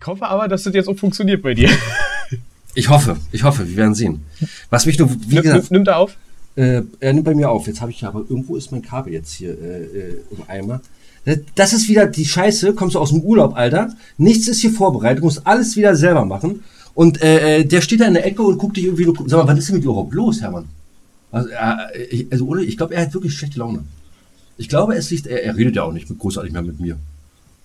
Ich hoffe aber, dass das jetzt auch funktioniert bei dir. Ich hoffe, ich hoffe, wir werden sehen. Was mich nur, wie gesagt, nimmt er auf? äh, er nimmt bei mir auf. Jetzt habe ich aber irgendwo ist mein Kabel jetzt hier äh, äh, im Eimer. Das- Das ist wieder die Scheiße. Kommst du aus dem Urlaub, Alter? Nichts ist hier vorbereitet. Du musst alles wieder selber machen. Und äh, äh, der steht da in der Ecke und guckt dich irgendwie. nur- Sag mal, was ist denn mit dir überhaupt los, Hermann? Also, äh, ich, also ohne, ich glaube, er hat wirklich schlechte Laune. Ich glaube, es liegt, er, er redet ja auch nicht mit, großartig mehr mit mir.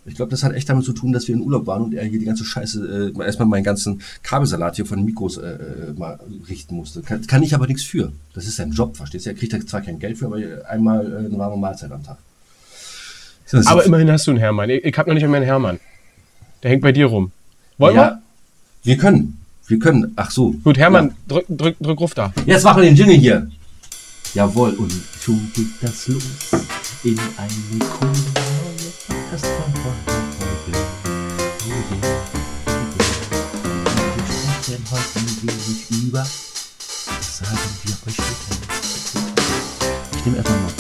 Ich glaube, das hat echt damit zu tun, dass wir in Urlaub waren und er hier die ganze Scheiße, äh, erstmal meinen ganzen Kabelsalat hier von den Mikros äh, äh, mal richten musste. Kann, kann ich aber nichts für. Das ist sein Job, verstehst du? Er kriegt da zwar kein Geld für, aber einmal äh, eine warme Mahlzeit am Tag. Das Aber immerhin hast du einen Hermann. Ich, ich habe noch nicht einmal einen Hermann. Der hängt bei dir rum. Wollen ja, wir können. Wir können. Ach so. wir? Gut, Hermann, Ja. drück, drück, drück Ruf da. Jetzt machen wir den Jingle hier. Jawohl, und schon geht das los in eine coole Podcast von heute. Wir sprechen heute ein wenig über, was sagen wir euch später. Ich nehme einfach mal.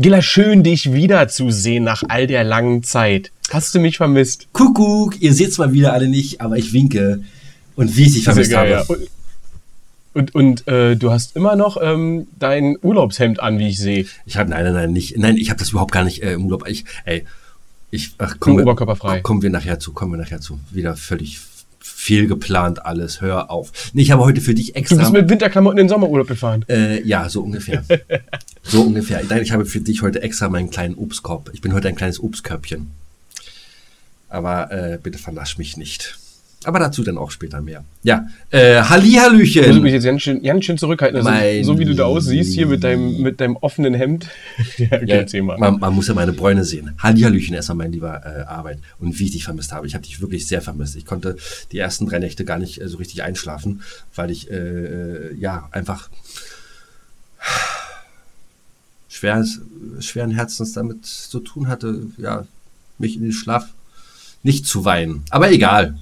Gilla, schön dich wiederzusehen nach all der langen Zeit. Hast du mich vermisst? Kuckuck, ihr seht's mal wieder alle nicht, aber ich winke. Und wie ich dich vermisst geil, habe. ja. Und, und, äh, du hast immer noch ähm, dein Urlaubshemd an, wie ich sehe. Ich habe nein, nein, nein, nicht. Nein, ich habe das überhaupt gar nicht äh, im Urlaub. Ich, ey, ich, ach, Nur wir, oberkörperfrei. Kommen wir nachher zu, kommen wir nachher zu. Wieder völlig viel geplant alles. Hör auf. Nee, ich habe heute für dich Du extra. bist mit Winterklamotten in den Sommerurlaub gefahren. äh, ja, so ungefähr. so ungefähr. Nein, ich habe für dich heute extra meinen kleinen Obstkorb. Ich bin heute ein kleines Obstkörbchen. Aber äh, bitte verlasch mich nicht. Aber dazu dann auch später mehr. Ja, äh, Ich muss Hallihallöchen. mich jetzt ganz schön, ganz schön zurückhalten. Also, so wie du da aussiehst, hier mit deinem, mit deinem offenen Hemd. ja, okay, Ja, man, man muss ja meine Bräune sehen. Hallihallöchen erstmal, mein lieber äh, Arbeit. Und wie ich dich vermisst habe. Ich habe dich wirklich sehr vermisst. Ich konnte die ersten drei Nächte gar nicht äh, so richtig einschlafen, weil ich, äh, äh, ja, einfach schweres, schweren Herzens damit zu tun hatte, ja, mich in den Schlaf nicht zu weinen. Aber egal.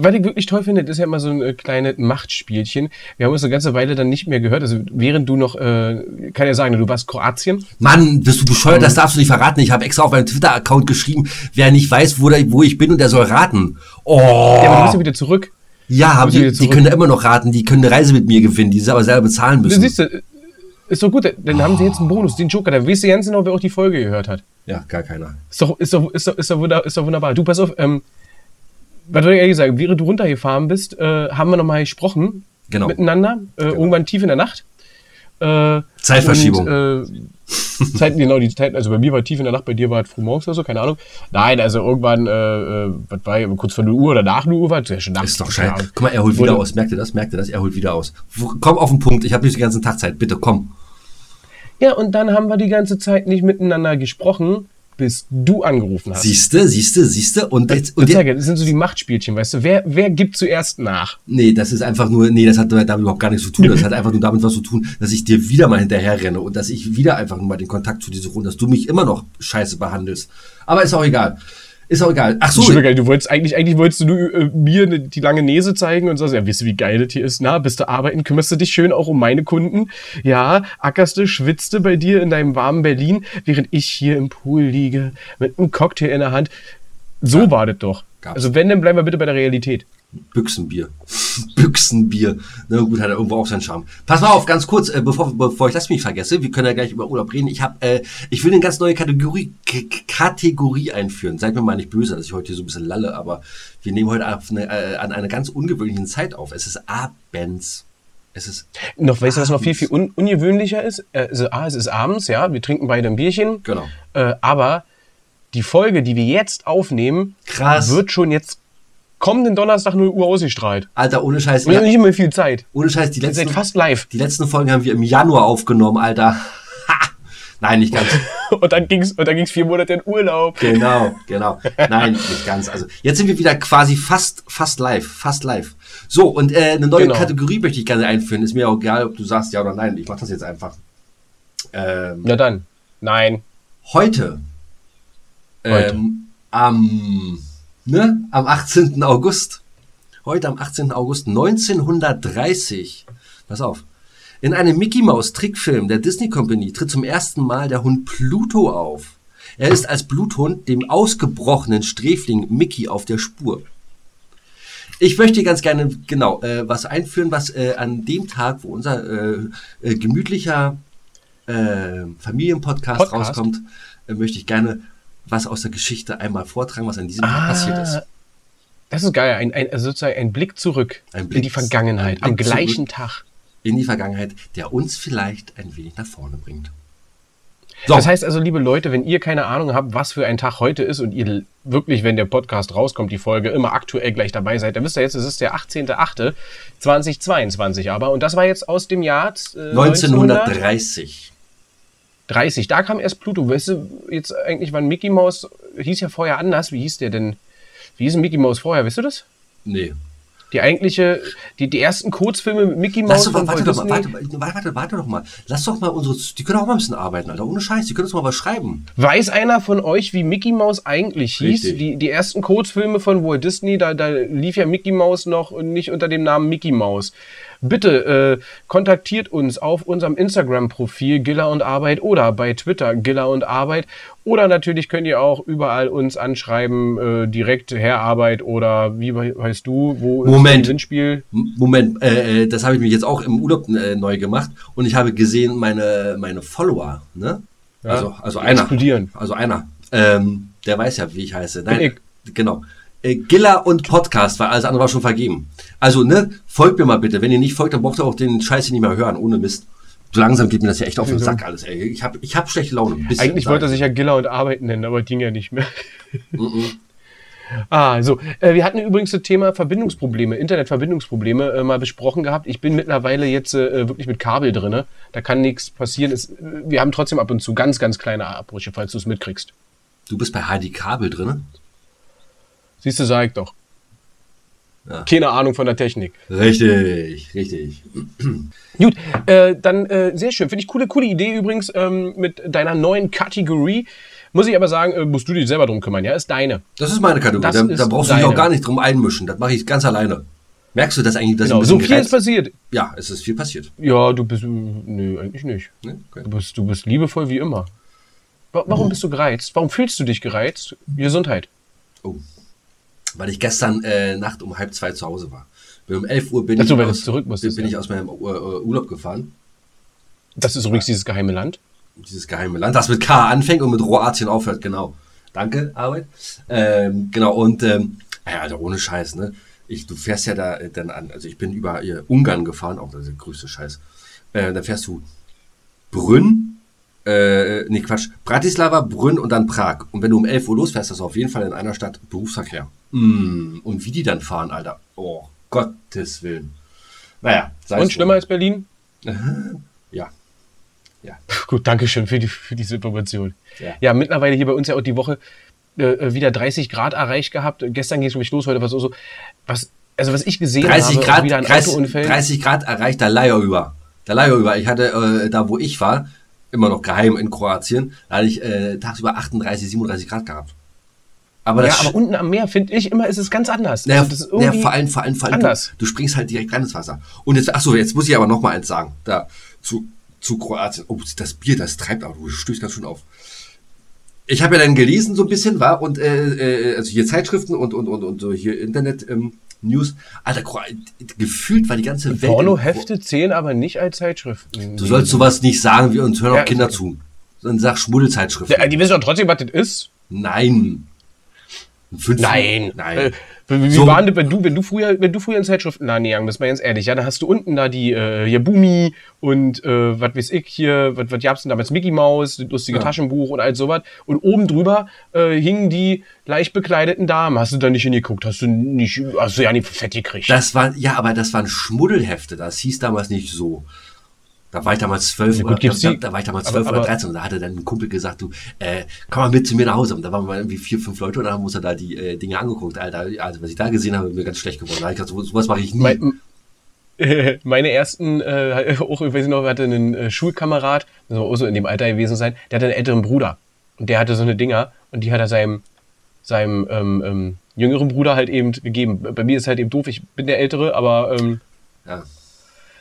Was ich wirklich toll finde, ist ja immer so ein äh, kleines Machtspielchen. Wir haben uns eine ganze Weile dann nicht mehr gehört. Also während du noch, äh, kann ja sagen, du warst Kroatien. Mann, bist du bescheuert? Das darfst du nicht verraten. Ich habe extra auf meinem Twitter-Account geschrieben, wer nicht weiß, wo, der, wo ich bin und der soll raten. Oh. Ja, aber du bist ja wieder zurück. Ja, die, die können ja immer noch raten, die können eine Reise mit mir gewinnen, die sie aber selber bezahlen Du müssen. siehst, du, ist doch gut, dann haben sie jetzt einen Bonus, den Joker. Dann weißt du ganz genau, wer auch die Folge gehört hat. Ja, gar keiner. Ist doch, ist doch, ist doch, ist doch, wunder, ist doch wunderbar. Du, pass auf, ähm, was soll ich ehrlich sagen, während du runtergefahren bist, äh, haben wir nochmal gesprochen Genau. miteinander, äh, irgendwann tief in der Nacht. Äh, Zeitverschiebung. Und, äh, Zeit, genau, die Zeit, also bei mir war tief in der Nacht, bei dir war es früh morgens oder so, keine Ahnung. Nein, also irgendwann, äh, äh, was war kurz vor 0 Uhr oder nach 0 Uhr war es ja schon nachts. Ist doch scheiße. Guck mal, er holt wieder aus. Merkt ihr das? Merkt ihr das? Er holt wieder aus. Komm auf den Punkt. Ich habe nicht den ganzen Tag Zeit. Bitte, komm. Ja, und dann haben wir die ganze Zeit nicht miteinander gesprochen, bis du angerufen hast. Siehste, siehste, siehste. Und jetzt, und jetzt, das sind so die Machtspielchen, weißt du? Wer, wer gibt zuerst nach? nee, das ist einfach nur, nee, das hat damit überhaupt gar nichts zu tun. Das hat einfach nur damit was zu tun, dass ich dir wieder mal hinterher renne und dass ich wieder einfach nur mal den Kontakt zu dir suche und dass du mich immer noch scheiße behandelst. Aber ist auch egal. Ist auch egal. Ach so. Schon geil. Du wolltest eigentlich, eigentlich wolltest du äh, mir ne, die lange Nese zeigen und sagst, ja, wisst ihr, wie geil das hier ist? Na, bist du arbeiten, kümmerst du dich schön auch um meine Kunden? Ja, ackerst du, schwitzt du bei dir in deinem warmen Berlin, während ich hier im Pool liege mit einem Cocktail in der Hand. So war das doch. Gab's. Also wenn, dann bleiben wir bitte bei der Realität. Büchsenbier. Büchsenbier. Na gut, hat er irgendwo auch seinen Charme. Pass mal auf, ganz kurz, äh, bevor, bevor ich das mich vergesse, wir können ja gleich über Urlaub reden. Ich habe, äh, ich will eine ganz neue Kategorie, K Kategorie einführen. Seid mir mal nicht böse, dass ich heute hier so ein bisschen lalle, aber wir nehmen heute eine, äh, an einer ganz ungewöhnlichen Zeit auf. Es ist abends. Es ist Noch, weißt du, was noch viel, viel un ungewöhnlicher ist? Äh, Also, A, es ist abends, ja, wir trinken beide ein Bierchen. Genau. Äh, aber die Folge, die wir jetzt aufnehmen, Krass. wird schon jetzt kommenden Donnerstag 0 Uhr ausgestrahlt. Alter, ohne Scheiß. Wir haben nicht mehr viel Zeit. ohne Scheiß, die letzten, fast live. die letzten Folgen haben wir im Januar aufgenommen, Alter. Ha! Nein, nicht ganz. Und dann ging's, und dann ging's vier Monate in Urlaub. Genau, genau. Nein, nicht ganz. Also jetzt sind wir wieder quasi fast, fast live, fast live. So, und äh, eine neue Genau. Kategorie möchte ich gerne einführen. Ist mir auch egal, ob du sagst ja oder nein. Ich mache das jetzt einfach. Ähm, Na dann. Nein. heute, Heute. Ähm, am, ne, am 18. August, heute am 18. August 1930. Pass auf. In einem Mickey Mouse Trickfilm der Disney Company tritt zum ersten Mal der Hund Pluto auf. Er ist als Bluthund dem ausgebrochenen Sträfling Mickey auf der Spur. Ich möchte ganz gerne genau äh, was einführen, was äh, an dem Tag, wo unser äh, äh, gemütlicher äh, Familienpodcast Podcast? rauskommt, äh, möchte ich gerne was aus der Geschichte einmal vortragen, was an diesem Tag Ah, passiert ist. Das ist geil, ein, ein, also sozusagen ein Blick zurück Ein in Blick- die Vergangenheit, am gleichen. Tag. In die Vergangenheit, der uns vielleicht ein wenig nach vorne bringt. So, Das heißt also, liebe Leute, wenn ihr keine Ahnung habt, was für ein Tag heute ist und ihr wirklich, wenn der Podcast rauskommt, die Folge immer aktuell gleich dabei seid, dann wisst ihr jetzt, es ist der 18.08.2022 aber. Und das war jetzt aus dem Jahr äh, 1930. 30. Da kam erst Pluto. Weißt du jetzt eigentlich, wann Mickey Mouse, hieß ja vorher anders. Wie hieß der denn? Wie hieß Mickey Mouse vorher? Weißt du das? Nee. Die eigentliche, die, die ersten Kurzfilme mit Mickey Mouse Lass doch warte doch mal, warte, warte, warte, warte doch mal. Lass doch mal unsere, die können auch mal ein bisschen arbeiten, Alter. Ohne Scheiß, die können uns mal was schreiben. Weiß einer von euch, wie Mickey Mouse eigentlich hieß? Richtig. Die, die ersten Kurzfilme von Walt Disney, da, da lief ja Mickey Mouse noch nicht unter dem Namen Mickey Mouse. Bitte äh, kontaktiert uns auf unserem Instagram-Profil Gilla und Arbeit oder bei Twitter Gilla und Arbeit. Oder natürlich könnt ihr auch überall uns anschreiben, äh, direkt Herr Arbeit oder wie he- heißt du? Wo ist Moment. dein Gewinnspiel? M- Moment, äh, äh, das habe ich mir jetzt auch im Urlaub äh, neu gemacht und ich habe gesehen, meine, meine Follower, ne? Ja, also, also einer. explodieren. Also einer. Ähm, der weiß ja, wie ich heiße. Nein, genau. Äh, Gilla und Podcast, weil alles andere war schon vergeben. Also, ne, folgt mir mal bitte. Wenn ihr nicht folgt, dann braucht ihr auch den Scheiß nicht mehr hören, ohne Mist. So langsam geht mir das ja echt auf den Wieso? Sack alles, ey. Ich habe ich hab schlechte Laune. bisschen, Eigentlich wollte er ich. sich ja Gilla und Arbeit nennen, aber ging ja nicht mehr. Mhm. Ah, so. Äh, wir hatten übrigens das Thema Verbindungsprobleme, Internetverbindungsprobleme äh, mal besprochen gehabt. Ich bin mittlerweile jetzt äh, wirklich mit Kabel drinne. Da kann nichts passieren. Es, äh, wir haben trotzdem ab und zu ganz, ganz kleine Abbrüche, falls du es mitkriegst. Du bist bei Heidi Kabel drin? Siehst du, sag ich doch. Ja. Keine Ahnung von der Technik. Richtig, richtig. Gut, äh, dann äh, sehr schön. Finde ich coole, coole Idee übrigens ähm, mit deiner neuen Kategorie. Muss ich aber sagen, äh, musst du dich selber drum kümmern, ja? Ist deine. Das ist meine Kategorie. Das Da, da brauchst du dich deine. auch gar nicht drum einmischen. Das mache ich ganz alleine. Merkst du das eigentlich, dass Genau. So viel ist passiert. Ja, es ist viel passiert. Ja, du bist. äh, Nö, eigentlich nicht. Ne? Okay. Du bist, du bist liebevoll wie immer. Wa- Warum bist du gereizt? Warum fühlst du dich gereizt? Gesundheit. Oh. Weil ich gestern äh, Nacht um halb zwei zu Hause war. Bin um 11 Uhr bin, Ach so, ich, weil du aus, zurück musstest, bin ja. ich aus meinem Ur äh, Urlaub gefahren. Das ist übrigens dieses geheime Land. Dieses geheime Land, das mit K anfängt und mit Kroatien aufhört, genau. Danke, Arbeit. Ähm, genau, und ähm, ja, Alter, ohne Scheiß, ne? Ich, du fährst ja da äh, dann an, also ich bin über äh, Ungarn gefahren, auch das ist der größte Scheiß. Äh, dann fährst du Brünn, äh, nee, Quatsch, Bratislava, Brünn und dann Prag. Und wenn du um 11 Uhr losfährst, hast du auf jeden Fall in einer Stadt Berufsverkehr. Mm, und wie die dann fahren, Alter. Oh, Gottes Willen. Naja, sei Und schlimmer drum. als Berlin? Ja. Ja. Gut, danke schön für, die, für diese Information. Ja. Ja. mittlerweile hier bei uns ja auch die Woche äh, wieder 30 Grad erreicht gehabt. Gestern ging es mich los, heute war es so, so. Was, also was ich gesehen 30 habe, Grad, auch wieder an 30, Autounfällen. 30 Grad erreicht der Leier über. Der Leier über. Ich hatte äh, da, wo ich war, immer noch geheim in Kroatien, da hatte ich äh, tagsüber 38, 37 Grad gehabt. Aber ja, aber unten am Meer finde ich immer, ist es ganz anders. naja, also naja, vor allem, vor allem, vor allem, anders. du, du springst halt direkt rein ins Wasser. Und jetzt, ach so, jetzt muss ich aber noch mal eins sagen. Da, zu, zu Kroatien. Oh, das Bier, das treibt auch, du stößt ganz schön auf. Ich habe ja dann gelesen so ein bisschen, war und äh, äh, also hier Zeitschriften und und und und so hier Internet ähm, News. Alter, gefühlt war die ganze Welt. Pornohefte zählen aber nicht als Zeitschriften. Du sollst sowas nicht sagen, wir uns hören Ja, auch Kinder okay. zu. Dann sag Schmuddelzeitschriften. Ja, die wissen doch trotzdem, was das ist. Nein. Fünf- Nein. Nein. Äh, So. waren wenn du, wenn du früher, wenn du früher in Zeitschriftenladen gegangen bist, mal ganz ehrlich, ja, dann hast du unten da die, äh, hier Bumi und, äh, was weiß ich hier, was, was gab's denn damals, Mickey Mouse, lustige Ja. Taschenbuch und all sowas. Und oben drüber, äh, hingen die leicht bekleideten Damen. Hast du da nicht hingeguckt? Hast du nicht, hast du ja nicht fett gekriegt. Das war, ja, aber das waren Schmuddelhefte. Das hieß damals nicht so. Da war ich damals zwölf Ja, oder, da, da, war ich damals zwölf oder dreizehn und da hatte dann ein Kumpel gesagt, du, äh, komm mal mit zu mir nach Hause. Und da waren wir irgendwie vier, fünf Leute und dann haben wir uns da die äh, Dinge angeguckt. Alter, also was ich da gesehen habe, ist mir ganz schlecht geworden. Da ich gesagt, so, sowas mache ich nie. Mein, meine ersten, äh, auch, ich weiß nicht noch, wir hatten einen äh, Schulkamerad, so auch so in dem Alter gewesen sein, der hatte einen älteren Bruder. Und der hatte so eine Dinger und die hat er seinem, seinem, ähm, ähm, jüngeren Bruder halt eben gegeben. Bei mir ist halt eben doof, ich bin der Ältere, aber ähm, Ja.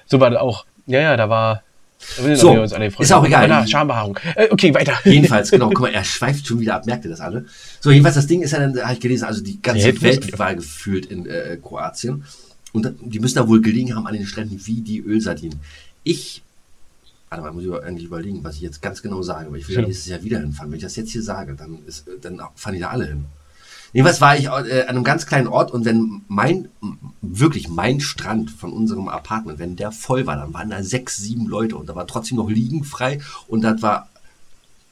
so war das auch. Ja, ja, da war. da So, uns alle ist auch egal. Na, Schambehaarung. Äh, okay, weiter. Jedenfalls, genau, guck mal, er schweift schon wieder ab, merkt ihr das alle? So, jedenfalls, das Ding ist ja dann, habe ich gelesen, also die ganze hält Welt war gefühlt in äh, Kroatien. Und da- die müssen da wohl gelegen haben an den Stränden wie die Ölsardinen. Ich, warte mal, muss ich eigentlich überlegen, was ich jetzt ganz genau sage, weil ich will ja nächstes Jahr wieder hinfahren. Wenn ich das jetzt hier sage, dann, ist, dann fahren die da alle hin. Jedenfalls war ich äh, an einem ganz kleinen Ort und wenn mein, wirklich mein Strand von unserem Apartment, wenn der voll war, dann waren da sechs, sieben Leute und da war trotzdem noch liegen frei und das war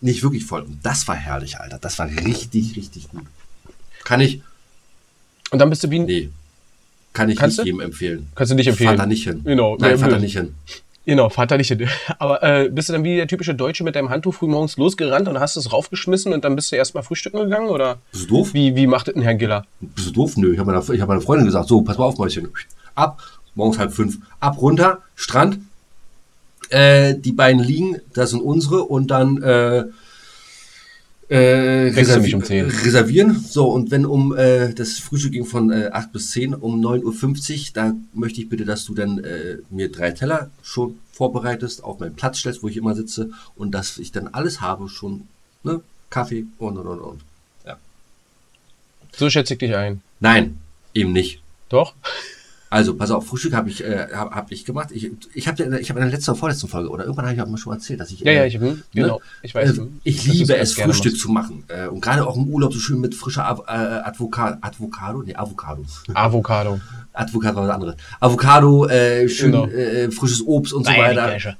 nicht wirklich voll. Und das war herrlich, Alter. Das war richtig, richtig gut. Kann ich, Und dann bist du wie ein. nee, kann ich Kannst nicht du? jedem empfehlen. Kannst du nicht empfehlen. Fahr da nicht hin. Genau. Nein, Ja, fahr da nicht hin. Genau, hin. Aber äh, bist du dann wie der typische Deutsche mit deinem Handtuch früh morgens losgerannt und hast es raufgeschmissen und dann bist du erstmal frühstücken gegangen? Oder Bist du doof? wie, wie macht es ein Herr Giller? Bist du doof? Nö, ich habe meiner, ich hab meiner Freundin gesagt, so, pass mal auf, Mäuschen. Ab, morgens halb fünf. Ab, runter, Strand. Äh, die beiden liegen, das sind unsere und dann äh, äh, mich um 10. reservieren. So, und wenn um äh, das Frühstück ging von äh, 8 bis 10, um 9.50 Uhr, da möchte ich bitte, dass du dann äh, mir drei Teller schon vorbereitest, auf meinen Platz stellst, wo ich immer sitze und dass ich dann alles habe, schon ne, Kaffee und und und und. Ja. So schätze ich dich ein. Nein, eben nicht. Doch? Also, pass auf, Frühstück habe ich, äh, hab, hab ich gemacht. Ich, ich habe ich hab in der letzten oder vorletzten Folge, oder irgendwann habe ich auch mal schon erzählt, dass ich. Ja, äh, ja, ich, hm, genau. Ich weiß. äh, ich liebe es, Frühstück machst. zu machen. Äh, und gerade auch im Urlaub so schön mit frischer Av äh, Advoka Avocado. Nee, Avocado. Avocado. Avocado war das andere. Avocado, äh, schön Genau. äh, frisches Obst und so Meine weiter.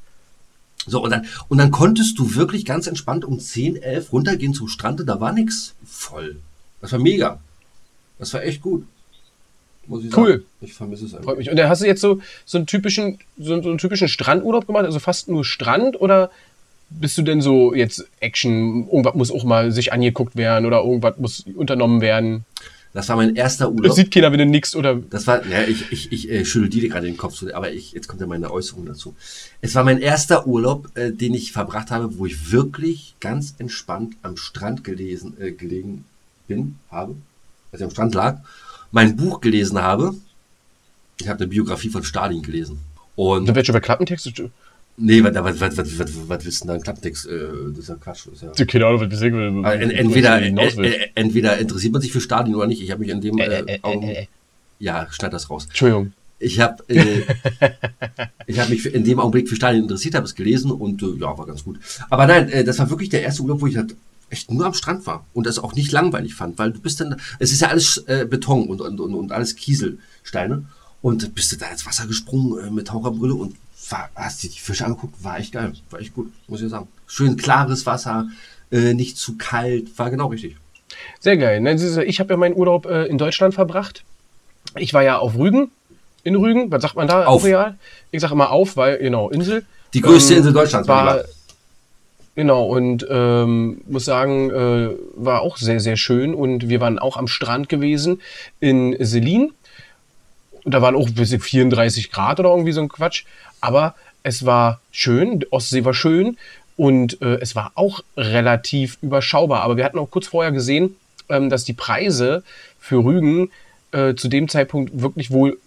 So, und dann, und dann konntest du wirklich ganz entspannt um 10, 11 runtergehen zum Strand und da war nix voll. Das war mega. Das war echt gut. Muss ich Cool. sagen. Ich vermisse es einfach. Freut mich. Und da hast du jetzt so, so einen typischen, so, so einen typischen Strandurlaub gemacht, also fast nur Strand oder bist du denn so jetzt Action, irgendwas muss auch mal sich angeguckt werden oder irgendwas muss unternommen werden? Das war mein erster Das Urlaub. sieht keiner, wenn du nix oder Das war, ja, ich, ich, ich äh, schüttel dir gerade den Kopf, aber ich, jetzt kommt ja meine Äußerung dazu. Es war mein erster Urlaub, äh, den ich verbracht habe, wo ich wirklich ganz entspannt am Strand gelesen, äh, gelegen bin, habe, als ich am Strand lag, mein Buch gelesen habe. Ich habe eine Biografie von Stalin gelesen. Und, wird schon bei Klappentexte. nee, was, was, was, was, was, was willst du denn da ein Klapptext? Äh, das ist ja Quatsch. Ist ja, Keine Ahnung, was ich sagen will. en, entweder, äh, entweder interessiert man sich für Stalin oder nicht. Ich habe mich in dem, Äh, äh, äh, äh, Augen- ja, schneid das raus. Entschuldigung. Ich habe äh, ich hab mich für, in dem Augenblick für Stalin interessiert, habe es gelesen und äh, ja, war ganz gut. Aber nein, äh, das war wirklich der erste Urlaub, wo ich halt echt nur am Strand war und das auch nicht langweilig fand, weil du bist dann, es ist ja alles äh, Beton und, und, und, und alles Kieselsteine und bist du da ins Wasser gesprungen äh, mit Taucherbrille und war, hast dir die Fische angeguckt, war echt geil, war echt gut, muss ich sagen. Schön klares Wasser, äh, nicht zu kalt, war genau richtig. Sehr geil. Ich habe ja meinen Urlaub äh, in Deutschland verbracht. Ich war ja auf Rügen. In Rügen, was sagt man da? Auf. Real? Ich sage immer auf, weil, genau, Insel. Die größte Ähm, Insel Deutschlands, war, Lieber. Genau, und ähm, muss sagen, äh, war auch sehr, sehr schön. Und wir waren auch am Strand gewesen in Selin. Da waren auch bis 34 Grad oder irgendwie so ein Quatsch. Aber es war schön, die Ostsee war schön und äh, es war auch relativ überschaubar. Aber wir hatten auch kurz vorher gesehen, ähm, dass die Preise für Rügen äh, zu dem Zeitpunkt wirklich wohl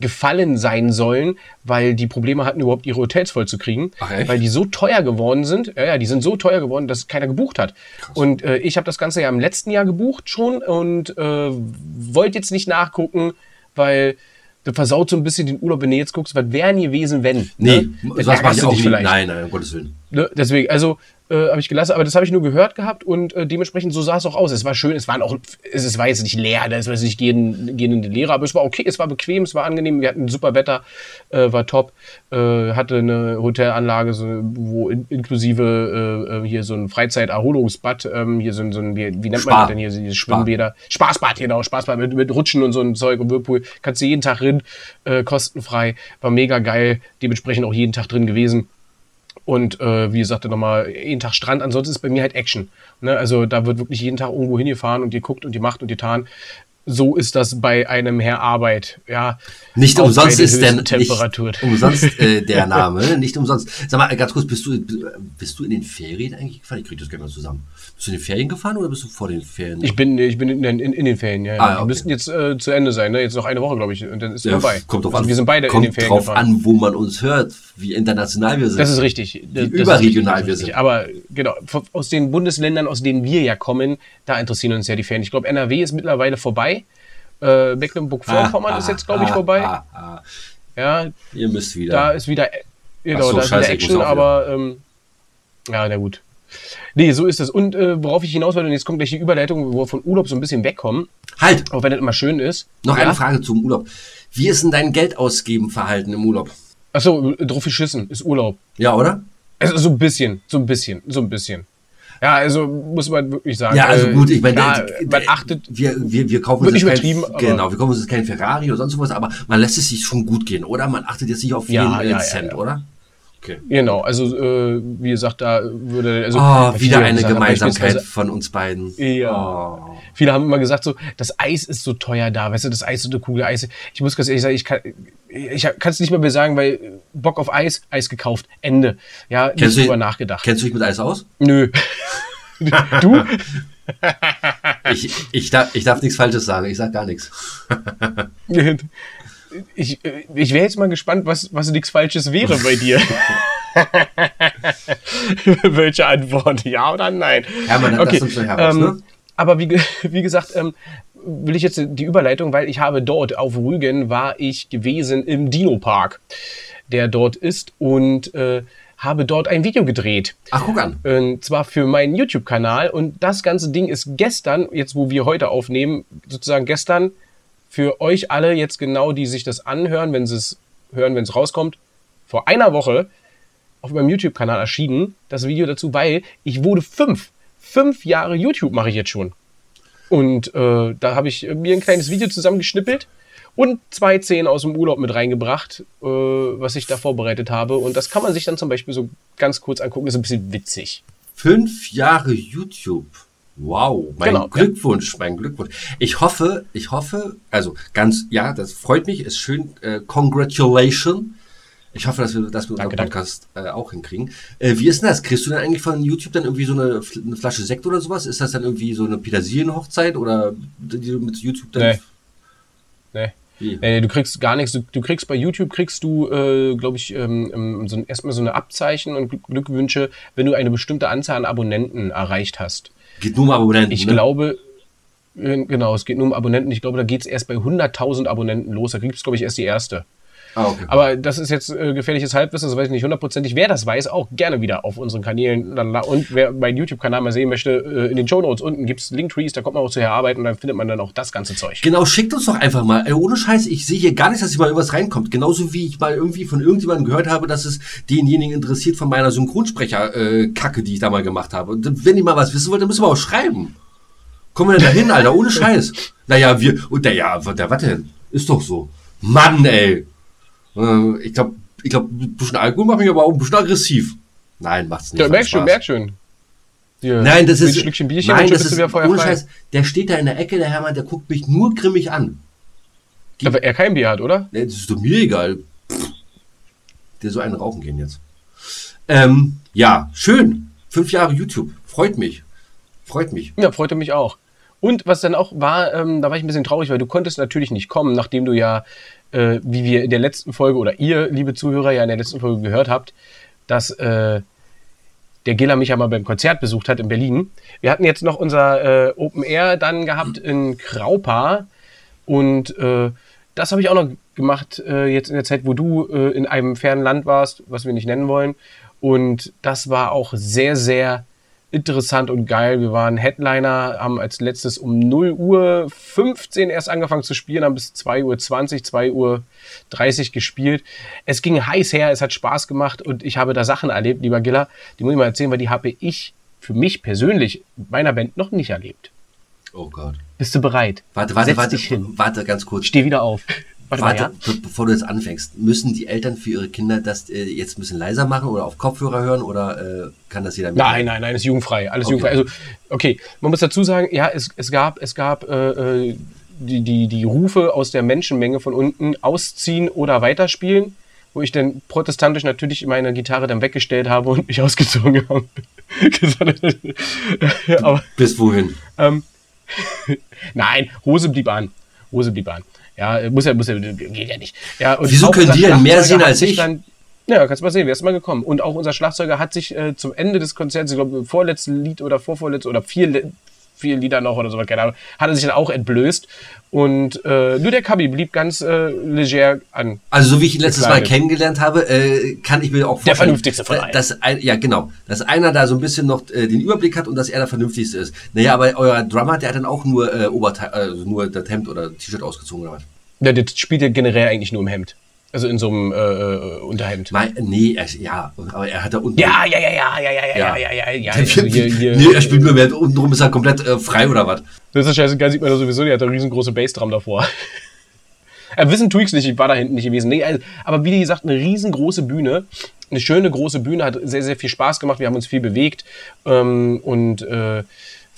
gefallen sein sollen, weil die Probleme hatten, überhaupt ihre Hotels voll zu kriegen, Ach, echt? weil die so teuer geworden sind. Ja, ja, die sind so teuer geworden, dass keiner gebucht hat. Und äh, ich habe das Ganze ja im letzten Jahr gebucht schon und äh, wollte jetzt nicht nachgucken, weil das versaut so ein bisschen den Urlaub, wenn du jetzt guckst, was wären gewesen, wenn. Nee, ne? Dann mache ich du auch nicht. vielleicht. Nein, nein, um Gottes Willen. Ne? Deswegen, also äh, habe ich gelassen, aber das habe ich nur gehört gehabt und äh, dementsprechend so sah es auch aus. Es war schön, es waren auch, es, es war jetzt nicht leer, es war jetzt nicht gehen, gehende Leere, aber es war okay, es war bequem, es war angenehm, wir hatten super Wetter, äh, war top, äh, hatte eine Hotelanlage, so, wo in, inklusive äh, äh, hier so ein Freizeiterholungsbad, ähm, hier so, ein- so ein, wie, wie nennt Spa. man das denn hier, diese Spa. Schwimmbäder, Spaßbad, genau, Spaßbad mit, mit Rutschen und so ein Zeug und Whirlpool, kannst du jeden Tag drin, kostenfrei, war mega geil, dementsprechend auch jeden Tag drin gewesen. Und äh, wie gesagt, nochmal jeden Tag Strand. Ansonsten ist bei mir halt Action. Ne? Also da wird wirklich jeden Tag irgendwo hingefahren und geguckt und gemacht und getan. So ist das bei einem Herr Arbeit. Ja, nicht umsonst ist der nicht umsonst äh, der Name, nicht umsonst. Sag mal ganz kurz, bist du bist du in den Ferien eigentlich gefahren? Ich krieg das gerne mal zusammen. Bist du in den Ferien gefahren oder bist du vor den Ferien? Ich bin, ich bin in, in, in den Ferien, ja. ja. Ah, okay. Die müssten jetzt äh, zu Ende sein, ne? Jetzt noch eine Woche, glaube ich, und dann ist Ja, vorbei. Kommt drauf also an. wir sind beide kommt in den Ferien drauf gefahren. an, wo man uns hört, wie international wir sind. Das ist richtig. Ist überregional wir sind. Aber genau, aus den Bundesländern, aus denen wir ja kommen, da interessieren uns ja die Ferien. Ich glaube, NRW ist mittlerweile vorbei. Äh, Mecklenburg-Vorpommern Ah, ist jetzt, ah, glaube ich, ah, vorbei. Ah, ah. Ja, Ihr müsst wieder. da ist wieder, genau, so, da ist scheiße, wieder Action, aber ähm, ja, na gut. Nee, so ist das. Und äh, worauf ich hinaus wollte, und jetzt kommt gleich die Überleitung, wo wir von Urlaub so ein bisschen wegkommen, halt! auch wenn das immer schön ist. Noch ja? eine Frage zum Urlaub. Wie ist denn dein Geldausgeben-Verhalten im Urlaub? Achso, drauf geschissen, ist Urlaub. Ja, oder? Also so ein bisschen, so ein bisschen, so ein bisschen. Ja, also muss man wirklich sagen. Ja, also äh, gut, ich meine, man achtet. wir, wir, wir kaufen uns übertrieben, kein, genau, wir kaufen uns jetzt kein Ferrari oder sonst was, aber man lässt es sich schon gut gehen, oder? Man achtet jetzt nicht auf jeden Ja, ja, Cent, oder? Okay. Genau, also äh, wie gesagt, da würde also Ah, viele wieder eine gesagt, Gemeinsamkeit von uns beiden. Ja. Oh. Viele haben immer gesagt, so, das Eis ist so teuer da, weißt du, das Eis ist so eine Kugel Eis. Ich muss ganz ehrlich sagen, ich kann ich kann es nicht mehr sagen, weil Bock auf Eis, Eis gekauft, Ende. Ja, nicht Kennst du- drüber nachgedacht. Kennst du dich mit Eis aus? Nö. du? Ich, ich, darf, ich darf nichts Falsches sagen, ich sag gar nichts. Ich, äh, ich wäre jetzt mal gespannt, was, was nichts Falsches wäre bei dir. Welche Antwort? Ja oder nein? Hermann, das okay. uns gleich heraus, ähm, ne? Aber wie, wie gesagt, ähm, will ich jetzt die Überleitung, weil ich habe dort auf Rügen war ich gewesen im Dino-Park, der dort ist und äh, habe dort ein Video gedreht. Ach, guck an. Und zwar für meinen YouTube-Kanal. Und das ganze Ding ist gestern, jetzt wo wir heute aufnehmen, sozusagen gestern für euch alle jetzt genau, die sich das anhören, wenn sie es hören, wenn es rauskommt, vor einer Woche auf meinem YouTube-Kanal erschienen, das Video dazu, weil ich wurde fünf. Fünf Jahre YouTube mache ich jetzt schon. Und äh, da habe ich mir ein kleines Video zusammengeschnippelt und zwei Szenen aus dem Urlaub mit reingebracht, äh, was ich da vorbereitet habe. Und das kann man sich dann zum Beispiel so ganz kurz angucken. ist ein bisschen witzig. Fünf Jahre YouTube. Wow, mein Genau, ja. Glückwunsch, mein Glückwunsch. Ich hoffe, ich hoffe, also ganz, ja, das freut mich, ist schön. Äh, congratulation. Ich hoffe, dass wir das mit unserem. Podcast äh, auch hinkriegen. Äh, wie ist denn das? Kriegst du denn eigentlich von YouTube dann irgendwie so eine, eine Flasche Sekt oder sowas? Ist das dann irgendwie so eine Petersilienhochzeit oder die du mit YouTube dann? Nee. Nee. Nee, du kriegst gar nichts. Du, du kriegst bei YouTube kriegst du, äh, glaube ich, ähm, ähm, so ein, erstmal so eine Abzeichen und Glück- Glückwünsche, wenn du eine bestimmte Anzahl an Abonnenten erreicht hast. Geht nur um Abonnenten. Ich ne? glaube, äh, genau, es geht nur um Abonnenten. Ich glaube, da geht es erst bei 100.000 Abonnenten los. Da gibt es, glaube ich, erst die erste. Ah, okay. Aber das ist jetzt äh, gefährliches Halbwissen, das weiß ich nicht hundertprozentig. Wer das weiß, auch gerne wieder auf unseren Kanälen. Und wer meinen YouTube-Kanal mal sehen möchte, äh, in den Show Notes unten gibt es Linktrees, da kommt man auch zu herarbeiten und dann findet man dann auch das ganze Zeug. Genau, schickt uns doch einfach mal. Ey, ohne Scheiß, ich sehe hier gar nicht, dass hier mal irgendwas reinkommt. Genauso wie ich mal irgendwie von irgendjemandem gehört habe, dass es denjenigen interessiert von meiner Synchronsprecher-Kacke, die ich da mal gemacht habe. Und wenn ihr mal was wissen wollt, dann müssen wir auch schreiben. Kommen wir denn da hin, Alter? Ohne Scheiß. Naja, wir, und naja, der, was denn? Ist doch so. Mann, ey. Äh, Ich glaube, ich glaub, ein bisschen Alkohol macht mich aber auch ein bisschen aggressiv. Nein, macht's nicht. Ja, merkst schon, merkst schon. Hier, Nein, das ist. Schlückchen Bierchen nein, das ist ohne. Scheiß. Der steht da in der Ecke, der Hermann, der guckt mich nur grimmig an. Aber er kein Bier hat, oder? Nee, Das ist doch mir egal. Pff. Der soll einen rauchen gehen jetzt. Ähm, ja, schön. Fünf Jahre YouTube. Freut mich. Freut mich. Ja, freute mich auch. Und was dann auch war, ähm, da war ich ein bisschen traurig, weil du konntest natürlich nicht kommen, nachdem du ja, äh, wie wir in der letzten Folge oder ihr, liebe Zuhörer, ja in der letzten Folge gehört habt, dass äh, der Giller mich ja mal beim Konzert besucht hat in Berlin. Wir hatten jetzt noch unser äh, Open Air dann gehabt in Kraupa und äh, das habe ich auch noch gemacht, äh, jetzt in der Zeit, wo du äh, in einem fernen Land warst, was wir nicht nennen wollen. Und das war auch sehr, sehr interessant und geil. Wir waren Headliner, haben als letztes um 0 Uhr 15 erst angefangen zu spielen, haben bis 2 Uhr 20, 2 Uhr 30 gespielt. Es ging heiß her, es hat Spaß gemacht und ich habe da Sachen erlebt, lieber Giller, die muss ich mal erzählen, weil die habe ich für mich persönlich mit meiner Band noch nicht erlebt. Oh Gott. Bist du bereit? Warte, warte, Setz warte. dich hin. Warte, ganz kurz. Steh wieder auf. Warte, mal, Warte, ja? be bevor du jetzt anfängst, müssen die Eltern für ihre Kinder das äh, jetzt ein bisschen leiser machen oder auf Kopfhörer hören oder äh, kann das jeder Nein, nein, nein, ist jugendfrei, alles Okay. jugendfrei. Also, okay, man muss dazu sagen, ja, es, es gab, es gab äh, äh, die, die, die Rufe aus der Menschenmenge von unten ausziehen oder weiterspielen, wo ich dann protestantisch natürlich meine Gitarre dann weggestellt habe und mich ausgezogen habe. Aber, Bis wohin? Ähm, Nein, Hose blieb an. Hose blieb an. Ja, muss ja, muss ja, geht ja nicht. Ja, und Wieso können die denn mehr sehen als ich? Dann, ja, kannst mal sehen, wer ist mal gekommen. Und auch unser Schlagzeuger hat sich äh, zum Ende des Konzerts, ich glaube, vorletzte Lied oder vorvorletzte oder vier, vier Lieder noch oder so, keine Ahnung, hat er sich dann auch entblößt. Und äh, nur der Kabi blieb ganz äh, leger an. Also so wie ich ihn letztes Mal kennengelernt habe, äh, kann ich mir auch vorstellen, der vernünftigste von allen. Dass ein, ja, genau, dass einer da so ein bisschen noch äh, den Überblick hat und dass er der vernünftigste ist. Naja, aber euer Drummer, der hat dann auch nur äh, Oberteil, also nur das Hemd oder T-Shirt ausgezogen oder was? Ja, der spielt ja generell eigentlich nur im Hemd. Also in so einem äh, äh Unterhemd. Mein, nee, er, ja, aber er hat da unten. Ja, ja, ja, ja, ja, ja, ja, ja, ja, ja. Also hier, hier, nee, er spielt nur mehr, untenrum ist er komplett äh, frei oder was? Das ist scheißegal, sieht man da sowieso, der hat da riesengroße Bassdrum davor. ja, wissen tue ich's nicht, ich war da hinten nicht gewesen. Nee, also, aber wie gesagt, eine riesengroße Bühne. Eine schöne große Bühne, hat sehr, sehr viel Spaß gemacht. Wir haben uns viel bewegt. Ähm, und äh,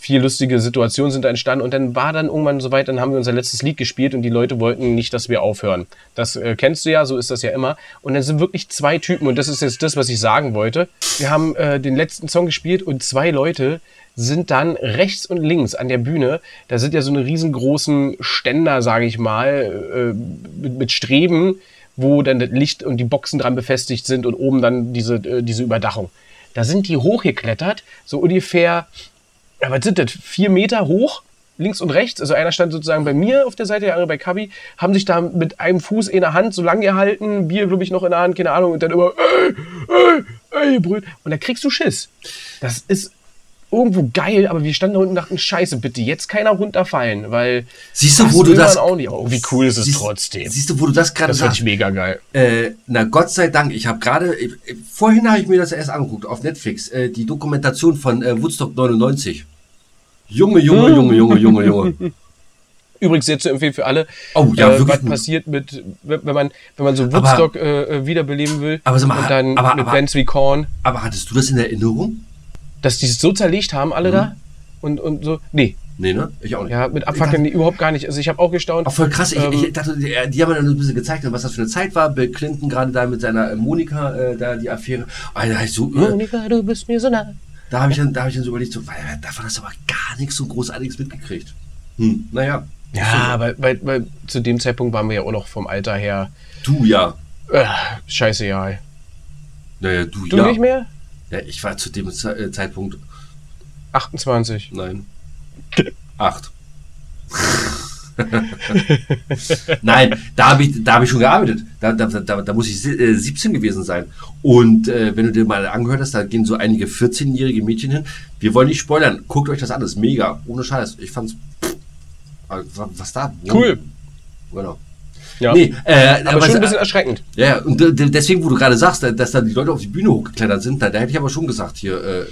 viel lustige Situationen sind entstanden und dann war dann irgendwann soweit, dann haben wir unser letztes Lied gespielt und die Leute wollten nicht, dass wir aufhören. Das äh, kennst du ja, so ist das ja immer. Und dann sind wirklich zwei Typen und das ist jetzt das, was ich sagen wollte. Wir haben äh, den letzten Song gespielt und zwei Leute sind dann rechts und links an der Bühne, da sind ja so eine riesengroßen Ständer, sage ich mal, äh, mit, mit Streben, wo dann das Licht und die Boxen dran befestigt sind und oben dann diese, äh, diese Überdachung. Da sind die hochgeklettert, so ungefähr ja, was sind das, vier Meter hoch, links und rechts. Also einer stand sozusagen bei mir auf der Seite, der andere bei Kabi, haben sich da mit einem Fuß in der Hand so lang gehalten, Bier, glaube ich, noch in der Hand, keine Ahnung, und dann immer, ey, ey, ey, brüllt. Und da kriegst du Schiss. Das ist irgendwo geil, aber wir standen da unten und dachten, scheiße, bitte jetzt keiner runterfallen, weil siehst du, wo du das auch nicht. Oh, wie cool ist es siehst, trotzdem. Siehst du, wo du das gerade Das fand ich mega geil. Äh, na Gott sei Dank, ich habe gerade vorhin habe ich mir das erst angeguckt auf Netflix, äh, die Dokumentation von äh, Woodstock 99. Junge, Junge, Junge, Junge, Junge, Junge. Übrigens sehr zu empfehlen für alle, oh, ja, äh, was passiert mit, wenn man, wenn man so Woodstock aber, äh, äh wiederbeleben will aber, mal, und dann aber, mit aber, Bands wie Korn. Aber hattest du das in Erinnerung? Dass die es so zerlegt haben, alle mhm. da? Und, und so? Nee. Nee, ne? Ich auch nicht. Ja, mit Abfackeln nee, überhaupt gar nicht. Also ich habe auch gestaunt. Auch voll krass. Ich, ähm, ich dachte, die, die, haben dann ein bisschen gezeigt, was das für eine Zeit war. Bill Clinton gerade da mit seiner Monika, äh, da die Affäre. Alter, ich so, äh, Monika, du bist mir so nah. Da habe ich, dann, da hab ich dann so überlegt, so, weil, davon hast du aber gar nichts so Großartiges mitgekriegt. Hm, naja. Ja, so. weil, weil, weil zu dem Zeitpunkt waren wir ja auch noch vom Alter her. Du ja. Äh, scheiße, ja. Naja, du, du ja. Du nicht mehr? Ja, ich war zu dem äh, Zeitpunkt. 28. Nein. Acht. Nein, da habe ich, hab ich schon gearbeitet. Da, da, da, da muss ich 17 äh, gewesen sein. Und äh, wenn du dir mal angehört hast, da gehen so einige 14-jährige Mädchen hin. Wir wollen nicht spoilern. Guckt euch das an. Das ist mega. Ohne Scheiß. Ich fand's. Was da? Cool. Genau. Ja. Nee, äh, aber, aber schon ein bisschen erschreckend. Ja, und deswegen, wo du gerade sagst, dass da die Leute auf die Bühne hochgeklettert sind, da, da hätte ich aber schon gesagt, hier, äh,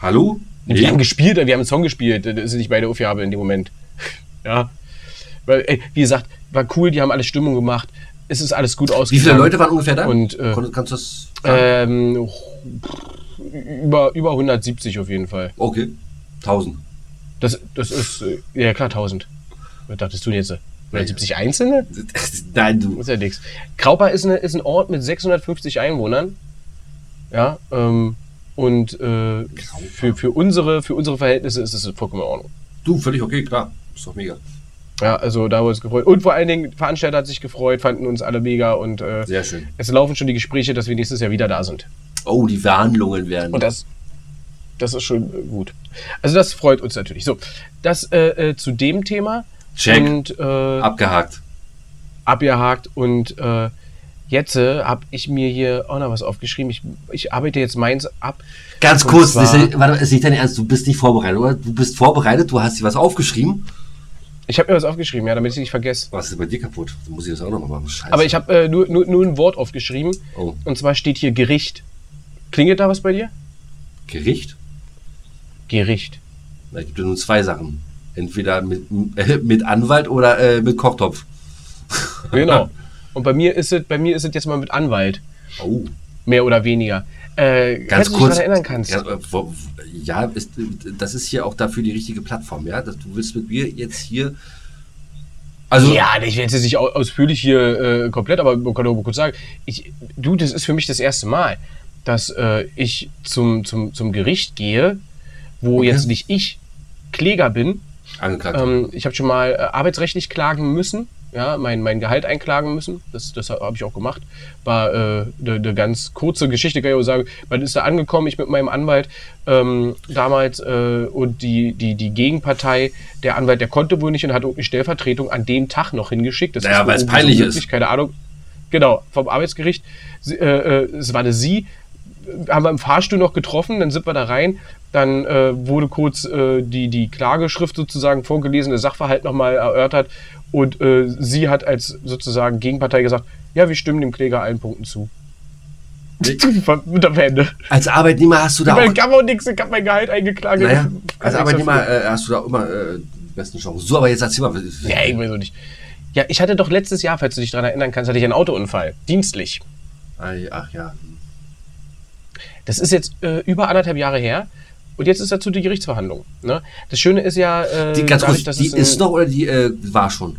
hallo? Nee. Wir haben gespielt, wir haben einen Song gespielt, das ist nicht beide Aufgabe in dem Moment. Ja. Weil, ey, wie gesagt, war cool, die haben alle Stimmung gemacht. Es ist alles gut ausgegangen. Wie viele Leute waren ungefähr da? Und, äh, kannst du das ähm, über, über 170 auf jeden Fall. Okay. 1000. Das, das ist, äh, ja klar, 1000. Was dachtest du jetzt? 170 Einzelne? Nein, du. Das ist ja nichts. Kraupa ist, eine, ist ein Ort mit 650 Einwohnern. Ja, ähm, und äh, für, für, unsere, für unsere Verhältnisse ist es vollkommen in Ordnung. Du, völlig okay, klar. Ist doch mega. Ja, also da haben wir uns gefreut. Und vor allen Dingen, Veranstalter hat sich gefreut, fanden uns alle mega und äh, Sehr schön. es laufen schon die Gespräche, dass wir nächstes Jahr wieder da sind. Oh, die Verhandlungen werden. Und das, das ist schon gut. Also das freut uns natürlich. So, das äh, äh, zu dem Thema. Check. Und, äh, abgehakt. Abgehakt und äh, jetzt äh, habe ich mir hier auch noch was aufgeschrieben. Ich, ich arbeite jetzt meins ab. Ganz kurz, zwar, ist, warte, ist nicht dein Ernst, du bist nicht vorbereitet, oder? Du bist vorbereitet, du hast dir was aufgeschrieben. Ich habe mir was aufgeschrieben, ja, damit ich nicht vergesse. Was ist bei dir kaputt? Dann muss ich das auch noch machen. Scheiße. Aber ich habe äh, nur, nur, nur ein Wort aufgeschrieben. Oh. Und zwar steht hier Gericht. Klingelt da was bei dir? Gericht? Gericht. Da gibt es nur zwei Sachen. Entweder mit, äh, mit Anwalt oder äh, mit Kochtopf. Genau. Und bei mir ist es, bei mir ist es jetzt mal mit Anwalt. Oh. Mehr oder weniger. Äh, Ganz kurz. Dich erinnern kannst. Ja, äh, ja ist, das ist hier auch dafür die richtige Plattform, ja. du willst mit mir jetzt hier Also, ja, ich werde jetzt nicht au- ausführlich hier äh, komplett, aber man kann doch mal kurz sagen, ich, du, das ist für mich das erste Mal, dass äh, ich zum, zum, zum Gericht gehe, wo Okay. jetzt nicht ich Kläger bin. Angeklagt. Ähm, ich habe schon mal äh, arbeitsrechtlich klagen müssen, ja, mein, mein Gehalt einklagen müssen. Das, das habe ich auch gemacht. War eine äh, ne ganz kurze Geschichte, kann ich auch sagen. Man ist da angekommen, ich mit meinem Anwalt ähm, damals äh, und die, die, die Gegenpartei, der Anwalt, der konnte wohl nicht und hat irgendeine Stellvertretung an dem Tag noch hingeschickt. Das Naja, weil es peinlich so ist. möglich, Keine Ahnung. Genau, vom Arbeitsgericht. Sie, äh, äh, es war eine sie, haben wir im Fahrstuhl noch getroffen, dann sind wir da rein, dann äh, wurde kurz äh, die, die Klageschrift sozusagen vorgelesen, der Sachverhalt nochmal erörtert und äh, sie hat als sozusagen Gegenpartei gesagt, ja, wir stimmen dem Kläger allen Punkten zu. Mit am Ende. als Arbeitnehmer hast du da Weil auch. gab auch nichts, ich hab mein Gehalt eingeklagt. Naja, Kann als Arbeitnehmer äh, hast du da immer äh, die besten Chancen. So, aber jetzt erzähl mal. Ja, irgendwie so nicht. Ja, ich hatte doch letztes Jahr, falls du dich daran erinnern kannst, hatte ich einen Autounfall. Dienstlich. Ach ja. Das ist jetzt äh, über anderthalb Jahre her. Und jetzt ist dazu die Gerichtsverhandlung. Ne? Das Schöne ist ja, äh, Die, ganz dadurch, kurz, die ist noch oder die äh, war schon?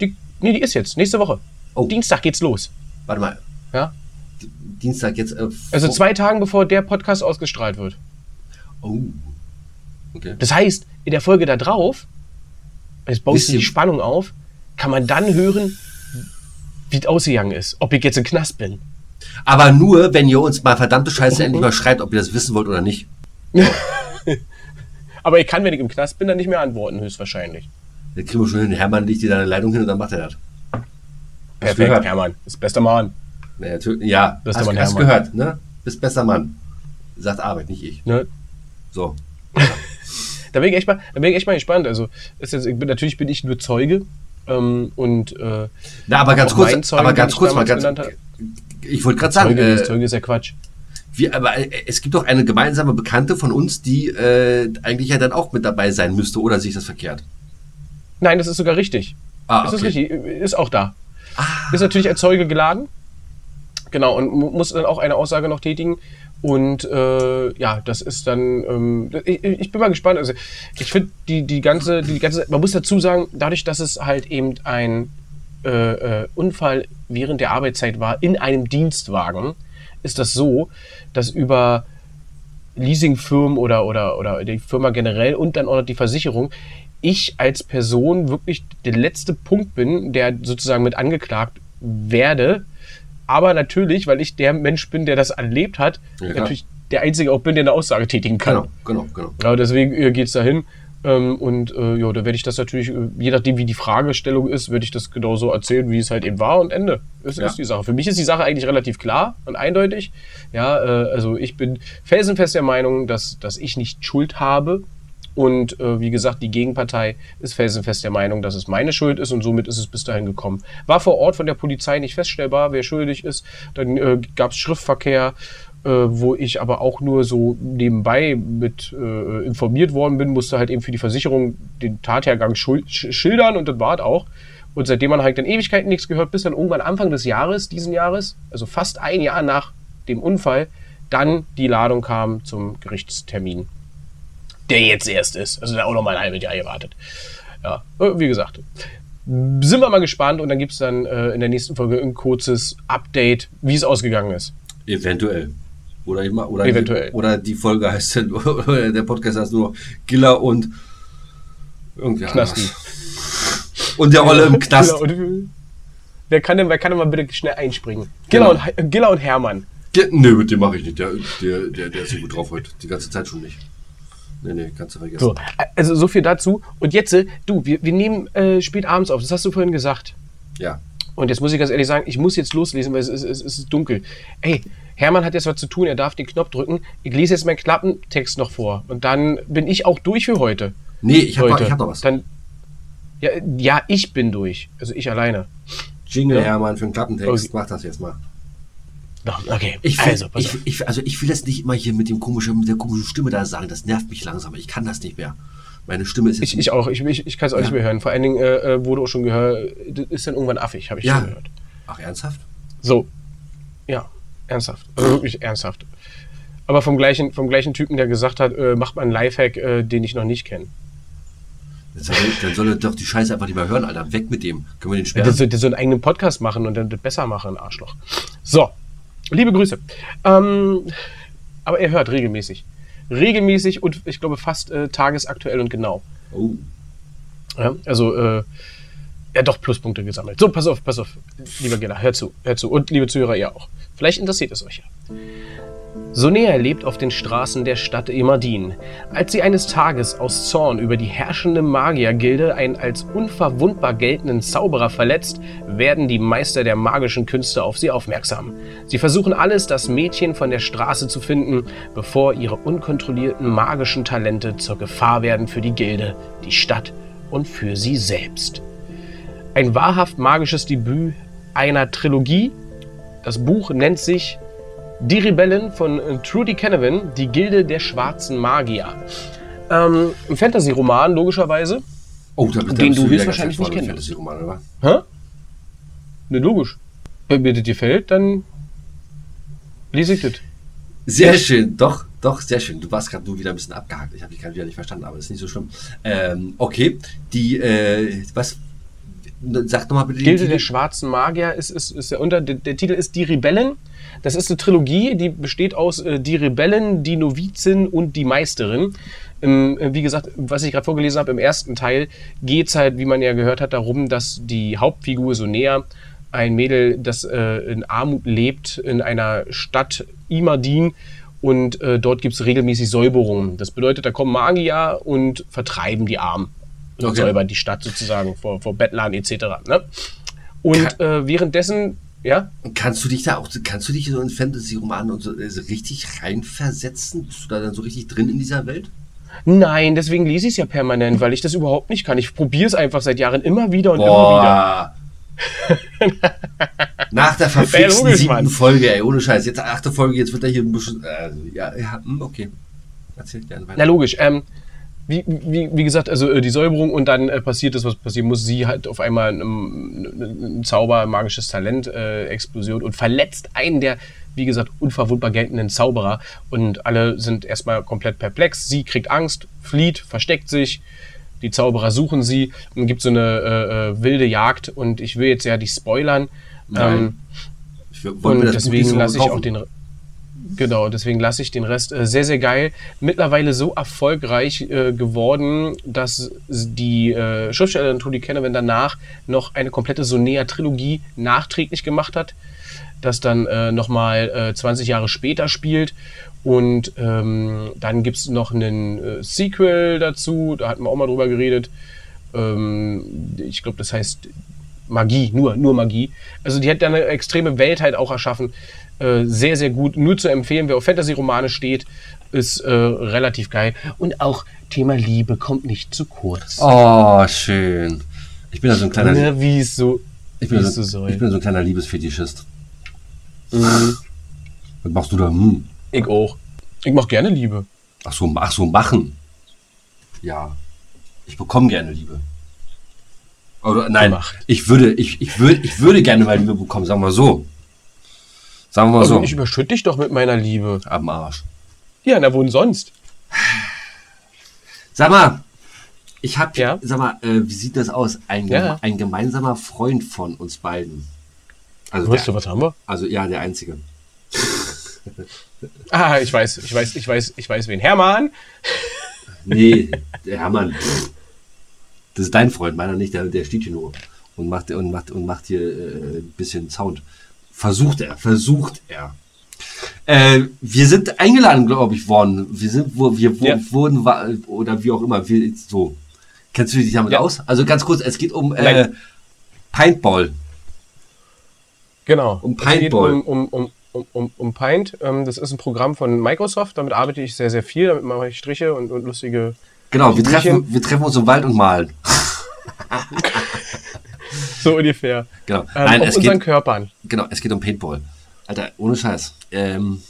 Die, nee, die ist jetzt, nächste Woche. Oh. Dienstag geht's los. Warte mal. Ja? Dienstag jetzt. Äh, Also zwei Tagen bevor der Podcast ausgestrahlt wird. Oh. Okay. Das heißt, in der Folge da drauf, es baut Wisst sich ihr- die Spannung auf, kann man dann hören, wie es ausgegangen ist. Ob ich jetzt im Knast bin. Aber nur, wenn ihr uns mal verdammte Scheiße endlich mal schreibt, ob ihr das wissen wollt oder nicht. Aber ich kann, wenn ich im Knast bin, dann nicht mehr antworten, höchstwahrscheinlich. Dann kriegen wir schon hin. Hermann legt dir deine Leitung hin und dann macht er das. Hast du Perfekt, gehört? Hermann. Ist bester Mann. Ja, natürlich- ja Bester hast, Mann, hast Hermann. gehört, ne? Bist besser Mann. Sagt Arbeit, nicht ich. Ne? So. Da bin ich echt mal, da bin ich echt mal gespannt. Also, ist jetzt, bin, natürlich bin ich nur Zeuge. Ähm, und äh, Na, aber ganz kurz, aber den ganz ich kurz mal ganz. Ich wollte gerade sagen, Zeuge, äh, Zeuge ist ja Quatsch. Wir, aber äh, es gibt doch eine gemeinsame Bekannte von uns, die äh, eigentlich ja dann auch mit dabei sein müsste, oder sehe ich das verkehrt? Nein, das ist sogar richtig. Ah, Das ist okay. richtig, ist auch da. Ist natürlich als Zeuge geladen. Genau, und mu- muss dann auch eine Aussage noch tätigen. Und äh, ja, das ist dann, ähm, ich, ich bin mal gespannt. Also ich finde die, die ganze, die ganze, man muss dazu sagen, dadurch, dass es halt eben ein äh, äh, Unfall während der Arbeitszeit war in einem Dienstwagen, ist das so, dass über Leasingfirmen oder, oder, oder die Firma generell und dann auch noch die Versicherung, ich als Person wirklich der letzte Punkt bin, der sozusagen mit angeklagt werde. Aber natürlich, weil ich der Mensch bin, der das erlebt hat, Ja, natürlich der Einzige auch bin, der eine Aussage tätigen kann. Genau, genau, genau. Ja, deswegen äh, geht's dahin. Ähm, und äh, ja, da werde ich das natürlich, äh, je nachdem wie die Fragestellung ist, werde ich das genauso erzählen, wie es halt eben war und Ende. Das Ja. ist die Sache. Für mich ist die Sache eigentlich relativ klar und eindeutig. Ja, äh, also ich bin felsenfest der Meinung, dass, dass ich nicht Schuld habe. Und äh, wie gesagt, die Gegenpartei ist felsenfest der Meinung, dass es meine Schuld ist und somit ist es bis dahin gekommen. War vor Ort von der Polizei nicht feststellbar, wer schuldig ist. Dann äh, gab es Schriftverkehr, äh, wo ich aber auch nur so nebenbei mit äh, informiert worden bin, musste halt eben für die Versicherung den Tathergang schildern und das war auch. Und seitdem man halt in Ewigkeiten nichts gehört, bis dann irgendwann Anfang des Jahres, diesen Jahres, also fast ein Jahr nach dem Unfall, dann die Ladung kam zum Gerichtstermin. Der jetzt erst ist. Also da auch noch mal ein halbes Jahr gewartet. Ja, äh, wie gesagt. Sind wir mal gespannt und dann gibt es dann äh, in der nächsten Folge ein kurzes Update, wie es ausgegangen ist. Eventuell. Oder, immer, oder, Eventuell. Die, oder die Folge heißt dann, der Podcast heißt nur noch Giller und irgendwie Knasti. anders. Und der Olle im Knast. Und, wer, kann denn, wer kann denn mal bitte schnell einspringen? Giller, Genau. und, Giller und Hermann. Ge- Nee, mit dem mache ich nicht. Der, der, der, der ist so gut drauf heute. Die ganze Zeit schon nicht. Nee, nee, kannst du vergessen. So, also so viel dazu. Und jetzt, äh, du, wir, wir nehmen äh, spät abends auf, das hast du vorhin gesagt. Ja. Und jetzt muss ich ganz ehrlich sagen, ich muss jetzt loslesen, weil es ist, es ist dunkel. Ey, Hermann hat jetzt was zu tun, er darf den Knopf drücken. Ich lese jetzt meinen Klappentext noch vor. Und dann bin ich auch durch für heute. Nee, ich habe hab noch was. Dann, ja, ja, ich bin durch. Also ich alleine. Jingle, Ja. Hermann, für den Klappentext. Okay. Mach das jetzt mal. Okay, Ich, will, also, ich, auf. ich, also ich will das nicht immer hier mit, dem komischen, mit der komischen Stimme da sagen. Das nervt mich langsam. Ich kann das nicht mehr. Meine Stimme ist jetzt... Ich, ich auch, ich, ich, ich kann es auch Ja. nicht mehr hören. Vor allen Dingen äh, äh, wurde auch schon gehört, ist dann irgendwann affig, habe ich Ja. schon gehört. Ach, ernsthaft? So. Ja, ernsthaft. Also wirklich ernsthaft. Aber vom gleichen, vom gleichen Typen, der gesagt hat, äh, macht man einen Lifehack, äh, den ich noch nicht kenne. Dann soll, er doch die Scheiße einfach nicht mehr hören, Alter. Weg mit dem. Können wir den Der sperren? soll, der soll einen eigenen Podcast machen und dann das besser machen, Arschloch. So, liebe Grüße. Ähm, aber er hört regelmäßig. Regelmäßig und ich glaube fast äh, tagesaktuell und genau. Oh. Ja, also, äh, er hat doch Pluspunkte gesammelt. So, pass auf, pass auf, lieber Gela, hör zu, hör zu. Und liebe Zuhörer, ihr auch. Vielleicht interessiert es euch ja. Sonea lebt auf den Straßen der Stadt Emadin. Als sie eines Tages aus Zorn über die herrschende Magiergilde einen als unverwundbar geltenden Zauberer verletzt, werden die Meister der magischen Künste auf sie aufmerksam. Sie versuchen alles, das Mädchen von der Straße zu finden, bevor ihre unkontrollierten magischen Talente zur Gefahr werden für die Gilde, die Stadt und für sie selbst. Ein wahrhaft magisches Debüt einer Trilogie. Das Buch nennt sich Die Rebellen von äh, Trudy Canavan, die Gilde der schwarzen Magier. Ähm, ein Fantasy-Roman, logischerweise. Oh, da Den du höchstwahrscheinlich nicht kennst. Fantasy-Roman, oder? Hä? Ne, logisch. Wenn mir das gefällt, dann lese ich das. Sehr schön, doch, doch, sehr schön. Du warst gerade nur wieder ein bisschen abgehakt. Ich habe dich gerade wieder nicht verstanden, aber das ist nicht so schlimm. Ähm, okay, die, äh, was, sag doch mal bitte. Gilde Titel. der schwarzen Magier ist, ist, ist der, unter, der, der Titel ist Die Rebellen. Das ist eine Trilogie, die besteht aus äh, Die Rebellen, die Novizin und die Meisterin. Ähm, äh, wie gesagt, was ich gerade vorgelesen habe, im ersten Teil geht es halt, wie man ja gehört hat, darum, dass die Hauptfigur Sonea, ein Mädel, das äh, in Armut lebt, in einer Stadt Imadin und äh, dort gibt es regelmäßig Säuberungen. Das bedeutet, da kommen Magier und vertreiben die Armen Okay. säubern die Stadt sozusagen vor, vor Bettlern etc. Ne? Und äh, währenddessen, ja, Kannst du dich da auch, kannst du dich so in Fantasy-Romanen und so, äh, so richtig reinversetzen? Bist du da dann so richtig drin in dieser Welt? nein, deswegen lese ich es ja permanent, weil ich das überhaupt nicht kann. Ich probiere es einfach seit Jahren immer wieder und immer wieder. Boah. Nach der verflixten logisch, siebten. Folge, ey, ohne Scheiß. Jetzt achte Folge, jetzt wird er hier ein bisschen. Also, ja, ja, hm, okay. Erzähl gerne weiter. Na logisch. Ähm, wie, wie, wie gesagt, also äh, die Säuberung und dann äh, passiert das, was passieren muss. Sie hat auf einmal ein, ein, Zauber, ein magisches Talent, äh, Explosion und verletzt einen der, wie gesagt, unverwundbar geltenden Zauberer. Und alle sind erstmal komplett perplex. Sie kriegt Angst, flieht, versteckt sich. Die Zauberer suchen sie. Dann gibt so eine äh, äh, wilde Jagd. Und ich will jetzt ja nicht spoilern. Ähm, Ich, wollen und wir das deswegen so lasse ich auch den. Genau, deswegen lasse ich den Rest äh, sehr, sehr geil. Mittlerweile so erfolgreich äh, geworden, dass die äh, Schriftstellerin Trudy Canavan danach noch eine komplette Sonea-Trilogie nachträglich gemacht hat, das dann nochmal äh, 20 Jahre später spielt. Und ähm, dann gibt es noch einen Sequel dazu, da hatten wir auch mal drüber geredet. Ähm, ich glaube, das heißt Magie, nur, nur Magie. Also die hat da eine extreme Welt halt auch erschaffen. Äh, sehr, sehr gut. Nur zu empfehlen, wer auf Fantasy-Romane steht, ist äh, relativ geil. Und auch Thema Liebe kommt nicht zu kurz. Oh, schön. Ich bin ja so ein kleiner, Ne, wie es so, ich bin so, so soll. ich bin so ein kleiner Liebesfetischist. Mhm. Was machst du da? Hm. Ich auch. Ich mach gerne Liebe. Ach so, ach so, machen. Ja. Ich bekomme gerne Liebe. Oder nein, Gemacht. ich würde, ich, ich würde, ich würde gerne mal Liebe bekommen, sagen wir so. Sagen wir mal Also so. ich überschütte dich doch mit meiner Liebe. Am Arsch. Ja, na wohin sonst? Sag mal, ich habe, Ja? sag mal, äh, wie sieht das aus? Ein, Ja. ein gemeinsamer Freund von uns beiden. Also, Weißt du, was haben wir? also ja, der einzige. Ah, ich weiß, ich weiß, ich weiß, ich weiß wen. Hermann! Nee, der Hermann. Das ist dein Freund, meiner nicht, der, der steht hier nur und macht und macht und macht hier äh, ein bisschen Sound. Versucht er, versucht er. Äh, wir sind eingeladen, glaube ich, worden. Wir sind, wo wir wo, Ja. wurden oder wie auch immer. Wir, so. Kennst du dich damit Ja. aus? Also ganz kurz, es geht um äh. Paintball. Genau. Um Es geht Paintball. Um, um, um, um, um, um Paint. Ähm, das ist ein Programm von Microsoft. Damit arbeite ich sehr, sehr viel. Damit mache ich Striche und, und lustige. Genau, wir treffen, wir treffen uns im Wald und malen. So ungefähr. Genau. Ähm, Nein, auf es unseren geht, Körpern. genau, es geht um Paintball. Alter, ohne Scheiß. Ähm,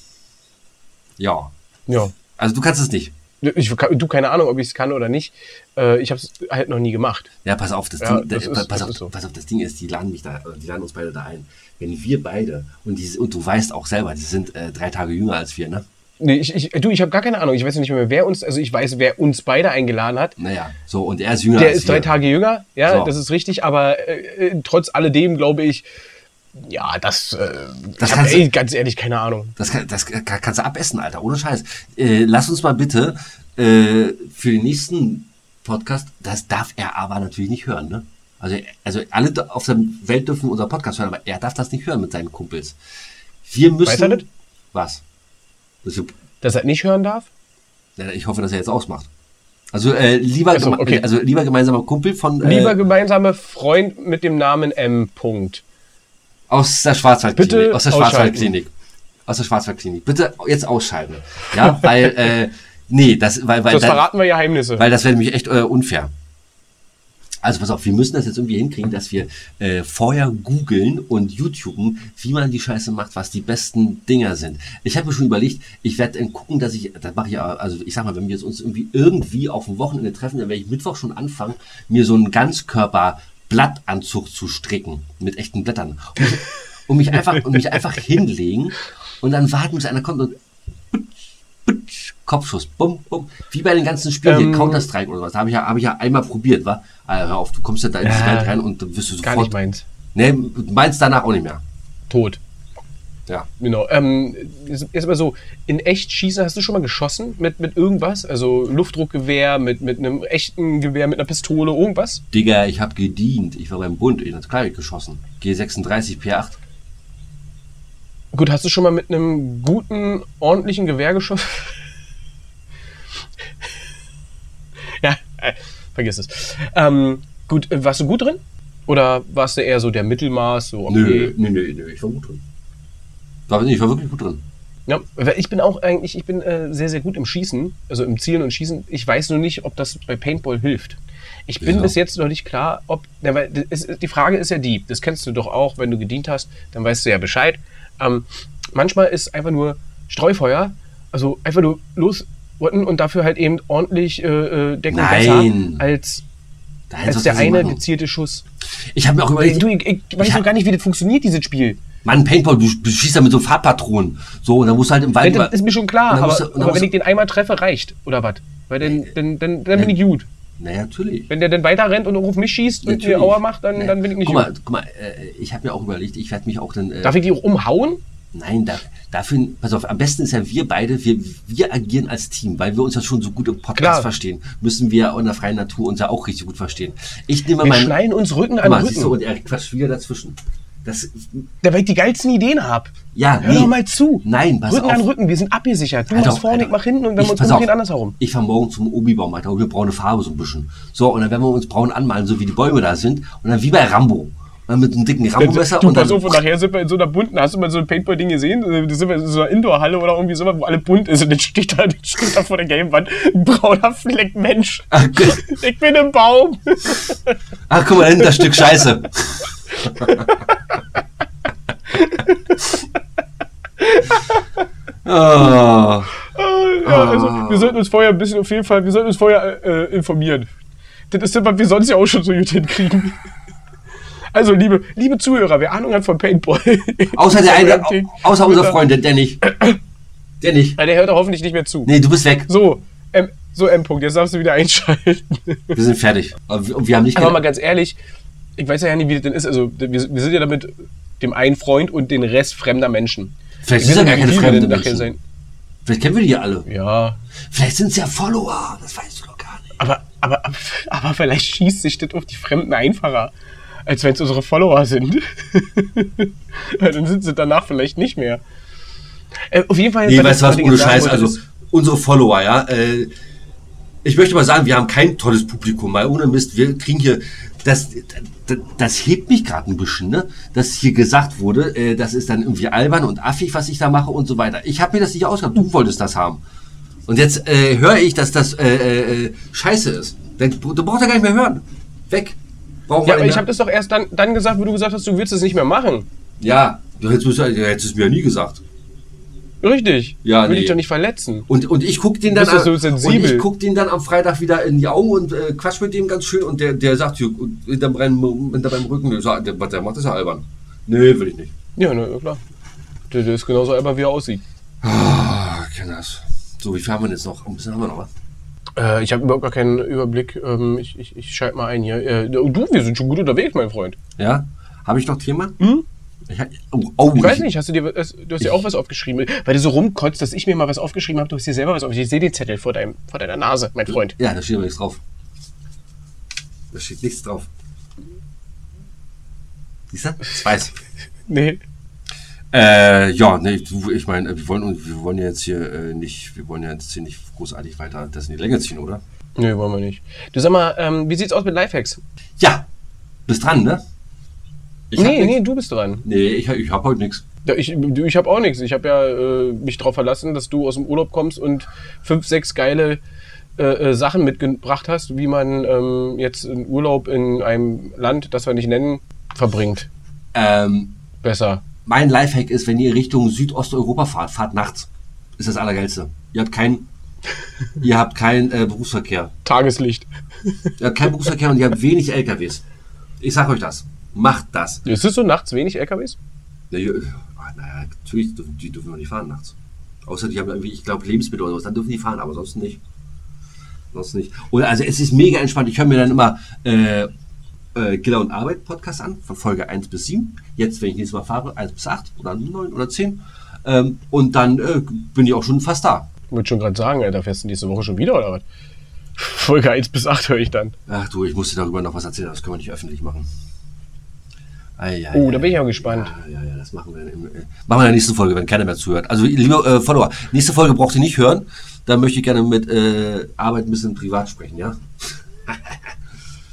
ja. Ja. Also du kannst es nicht. Ich, du, keine Ahnung, ob ich es kann oder nicht. Äh, ich habe es halt noch nie gemacht. Ja, pass auf, das Ja, Ding, das ist- pass, das auf ist so. pass auf, das Ding ist, die laden mich da, äh, die laden uns beide da ein. Wenn wir beide, und, die, und du weißt auch selber, die sind äh, drei Tage jünger als wir, ne? Nee, ich, ich, du, ich habe gar keine Ahnung. Ich weiß nicht mehr, wer uns, also ich weiß, wer uns beide eingeladen hat. Naja, so, und er ist jünger Der ist drei. Tage jünger, ja, So. das ist richtig, aber äh, äh, trotz alledem glaube ich, ja, das, äh, Das ich hab, kannst du- ey, ganz ehrlich, keine Ahnung. Das, kann, das kann, kannst du abessen, Alter, ohne Scheiß. Äh, lass uns mal bitte äh, für den nächsten Podcast, das darf er aber natürlich nicht hören, ne? Also, also alle auf der Welt dürfen unser Podcast hören, aber er darf das nicht hören mit seinen Kumpels. Wir müssen. Weiß er das? Was? Das wir, Dass er nicht hören darf? ich hoffe, dass er jetzt ausmacht. Also äh, lieber, so, okay. also lieber gemeinsamer Kumpel von äh, Lieber gemeinsame Freund mit dem Namen M. Punkt. aus der Schwarzwaldklinik. Aus der. Schwarzwaldklinik. Aus der Schwarzwaldklinik. Bitte jetzt ausschalten. Ja, weil äh, nee, das weil weil Sonst da- verraten wir Geheimnisse. Weil das wäre nämlich echt äh, unfair. Also pass auf, wir müssen das jetzt irgendwie hinkriegen, dass wir äh, vorher googeln und YouTuben, wie man die Scheiße macht, was die besten Dinger sind. Ich habe mir schon überlegt, ich werde dann gucken, dass ich, das mache ich ja, also ich sag mal, wenn wir jetzt uns irgendwie irgendwie auf dem Wochenende treffen, dann werde ich Mittwoch schon anfangen, mir so einen Ganzkörper-Blattanzug zu stricken mit echten Blättern. Und, und mich einfach, und mich einfach hinlegen und dann warten, bis einer kommt und Kopfschuss, bum, bum. Wie bei den ganzen Spielen Ähm, hier, Counter-Strike oder was. Da habe ich, ja, hab ich ja einmal probiert, wa? Ah, hör auf, du kommst ja da in die Welt rein und dann wirst du Gar sofort. nicht meins. Nee, meinst danach auch nicht mehr. Tot. Ja. Genau. Ähm, aber so, in echt schießen, hast du schon mal geschossen mit, mit irgendwas? Also Luftdruckgewehr, mit, mit einem echten Gewehr, mit einer Pistole, irgendwas? Digga, ich habe gedient. Ich war beim Bund, in das Klar geschossen. G36 P8. Gut, hast du schon mal mit einem guten, ordentlichen Gewehr geschossen? ja, äh, vergiss es. Ähm, gut, äh, warst du gut drin? Oder warst du eher so der Mittelmaß? So, okay. Nö, nö, nö, nö, ich war gut drin. War, ich war wirklich gut drin. Ja, weil ich bin auch eigentlich, ich bin äh, sehr, sehr gut im Schießen, also im Zielen und Schießen. Ich weiß nur nicht, ob das bei Paintball hilft. Ich bin Wieso? bis jetzt noch nicht klar, ob. Na, weil ist, die Frage ist ja die, das kennst du doch auch, wenn du gedient hast, dann weißt du ja Bescheid. Ähm, manchmal ist einfach nur Streufeuer, also einfach nur losrotten und dafür halt eben ordentlich äh, äh, Deckung Nein. besser als, Da als der eine machen. gezielte Schuss. Ich habe mir auch überlegt, Du, ich, ich weiß Ich hab- gar nicht, wie das funktioniert, dieses Spiel. Mann, Paintball, du, du schießt da mit so Farbpatronen. So, und dann musst du halt im Wald. Das ist mir schon klar, aber, du- aber wenn ich den einmal treffe, reicht. Oder was? Weil dann, dann, dann, dann bin ich gut. naja, natürlich. Wenn der dann weiter rennt und auf mich schießt und mir Natürlich. Aua macht, dann, Nee. dann bin ich nicht guck mal, gut. guck mal, äh, ich habe mir auch überlegt, ich werde mich auch dann. Äh, Darf ich die auch umhauen? Nein, da, dafür, pass auf, am besten ist ja wir beide, wir, wir agieren als Team, weil wir uns ja schon so gut im Podcast Klar. verstehen, müssen wir in der freien Natur uns ja auch richtig gut verstehen. Ich nehme Wir mal schneiden uns Rücken an mal, siehst du, Rücken. und er quatscht wieder dazwischen. Das, Da weil ich die geilsten Ideen habe. ja, Hör doch mal zu. Nein, pass Rücken auf. an Rücken, wir sind abgesichert. Du Alter, machst vorne, ich mach hinten und wenn Ich- wir uns umdrehen, andersherum. Ich fahre morgen zum Obi-Baum, Alter, und wir braune Farbe so ein bisschen. So, und dann werden wir uns braun anmalen, so wie die Bäume da sind. Und dann wie bei Rambo. Mit einem dicken Rambo-Messer Du, und dann. pass auf, und nachher sind wir in so einer bunten, hast du mal so ein Paintball-Ding gesehen? Da sind wir in so einer Indoor-Halle oder irgendwie so, wo alle bunt ist und dann steht da, dann steht da vor der gelben Wand ein brauner Fleck Mensch. Ach. Ich bin im Baum. Ach, guck mal, hinten das Stück Scheiße. oh. ja, also, wir sollten uns vorher ein bisschen auf jeden Fall, wir sollten uns vorher äh, informieren. Das ist das, was wir sonst ja auch schon so gut hinkriegen. Also, liebe, liebe Zuhörer, wer Ahnung hat von Paintball. Außer der eine, außer unser Freund, der, nicht. Der nicht. Ja, der hört hoffentlich nicht mehr zu. Nee, du bist weg. So, M, so M. -Punkt, jetzt darfst du wieder einschalten. Wir sind fertig. Und wir haben nicht Aber mal ganz ehrlich, ich weiß ja nicht, wie das denn ist. Also, wir, wir sind ja damit dem einen Freund und den Rest fremder Menschen. Vielleicht sind ja gar keine wie wir fremde denn nachher Menschen. sein. Vielleicht kennen wir die ja alle. Ja, Vielleicht sind es ja Follower. Das weißt du doch gar nicht. aber, aber, aber vielleicht schießt sich das auf die Fremden einfacher, als wenn es unsere Follower sind. Dann sind sie danach vielleicht nicht mehr. Äh, auf jeden Fall. Nee, weißt du was, ohne Scheiß, also ist- unsere Follower, ja, äh, ich möchte mal sagen, wir haben kein tolles Publikum, weil ohne Mist, wir kriegen hier, das, das, das hebt mich gerade ein bisschen, ne, dass hier gesagt wurde, äh, das ist dann irgendwie albern und affig, was ich da mache und so weiter. Ich habe mir das nicht ausgedacht, du wolltest das haben. Und jetzt äh, höre ich, dass das äh, äh, äh, scheiße ist. Dann, du brauchst ja gar nicht mehr hören. Weg. Brauchen Ja, aber ich habe das doch erst dann, dann gesagt, wo du gesagt hast, du willst es nicht mehr machen. Ja, du hättest, du hättest es mir ja nie gesagt. Richtig. Ja, Will nee. dich doch nicht verletzen. Und, und ich guck den dann so sensibel? und ich guck den dann am Freitag wieder in die Augen und äh, quatsch mit dem ganz schön und der, der sagt hier hinter meinem, hinter meinem Rücken, der, der, macht das ja albern. Nee, will ich nicht. Ja, na, klar. Der, der ist genauso albern, wie er aussieht. Ah, kenne das. So, wie viel haben wir jetzt noch? Ein bisschen haben wir noch, was? Äh, ich habe überhaupt gar keinen Überblick. Ähm, ich ich, ich schalte mal ein hier. Äh, du, wir sind schon gut unterwegs, mein Freund. Ja? Habe ich noch Thema? Hm? Ich, oh, oh, Ich weiß nicht, hast du dir was- du hast dir auch was aufgeschrieben, weil du so rumkotzt, dass ich mir mal was aufgeschrieben habe, du hast dir selber was aufgeschrieben. Ich sehe den Zettel vor, deinem, vor deiner Nase, mein Freund. Ja, da steht aber nichts drauf. Da steht nichts drauf. Siehst du? Ich weiß. Nee. Äh, ja, nee, du, ich meine, wir wollen, wir wollen ja jetzt hier äh, nicht, wir wollen ja jetzt hier nicht großartig weiter das in die Länge ziehen, oder? Nee, wollen wir nicht. Du sag mal, ähm, wie sieht's aus mit Lifehacks? Ja, bist dran, ne? Ich nee, nee, du bist dran. Nee, ich, ich hab heute nichts. Ja, ich ich habe auch nichts. Ich habe ja äh, mich darauf verlassen, dass du aus dem Urlaub kommst und fünf, sechs geile äh, äh, Sachen mitgebracht hast, wie man ähm, jetzt einen Urlaub in einem Land, das wir nicht nennen, verbringt. Ähm, Besser. Mein Lifehack ist, wenn ihr Richtung Südosteuropa fahrt, fahrt nachts. Ist das Allergeilste. Ihr habt keinen, ihr habt keinen äh, Berufsverkehr. Tageslicht. Ihr habt keinen Berufsverkehr und ihr habt wenig LKWs. Ich sag euch das. Macht das. Ist es so nachts wenig LKWs? Na, ja, ah, naja, natürlich dürfen die dürfen noch nicht fahren nachts. Außer die haben irgendwie, ich glaube, Lebensmittel oder was, dann dürfen die fahren, aber sonst nicht. Sonst nicht. Oder also es ist mega entspannt. Ich höre mir dann immer äh, äh, Giller und Arbeit Podcast an, von Folge 1 bis 7. Jetzt, wenn ich nächstes Mal fahre, 1 bis 8 oder 9 oder 10. Ähm, und dann äh, bin ich auch schon fast da. Ich würde schon gerade sagen, Alter, fährst du nächste Woche schon wieder oder was? Folge 1 bis 8 höre ich dann. Ach du, ich muss dir darüber noch was erzählen, das können wir nicht öffentlich machen. Ei, ei, Oh, da ei, bin ich auch gespannt. Ja, ja, ja, das machen wir, im, äh, machen wir in der nächsten Folge, wenn keiner mehr zuhört. Also, liebe äh, Follower, nächste Folge braucht ihr nicht hören. Da möchte ich gerne mit äh, Arbeit ein bisschen privat sprechen, ja?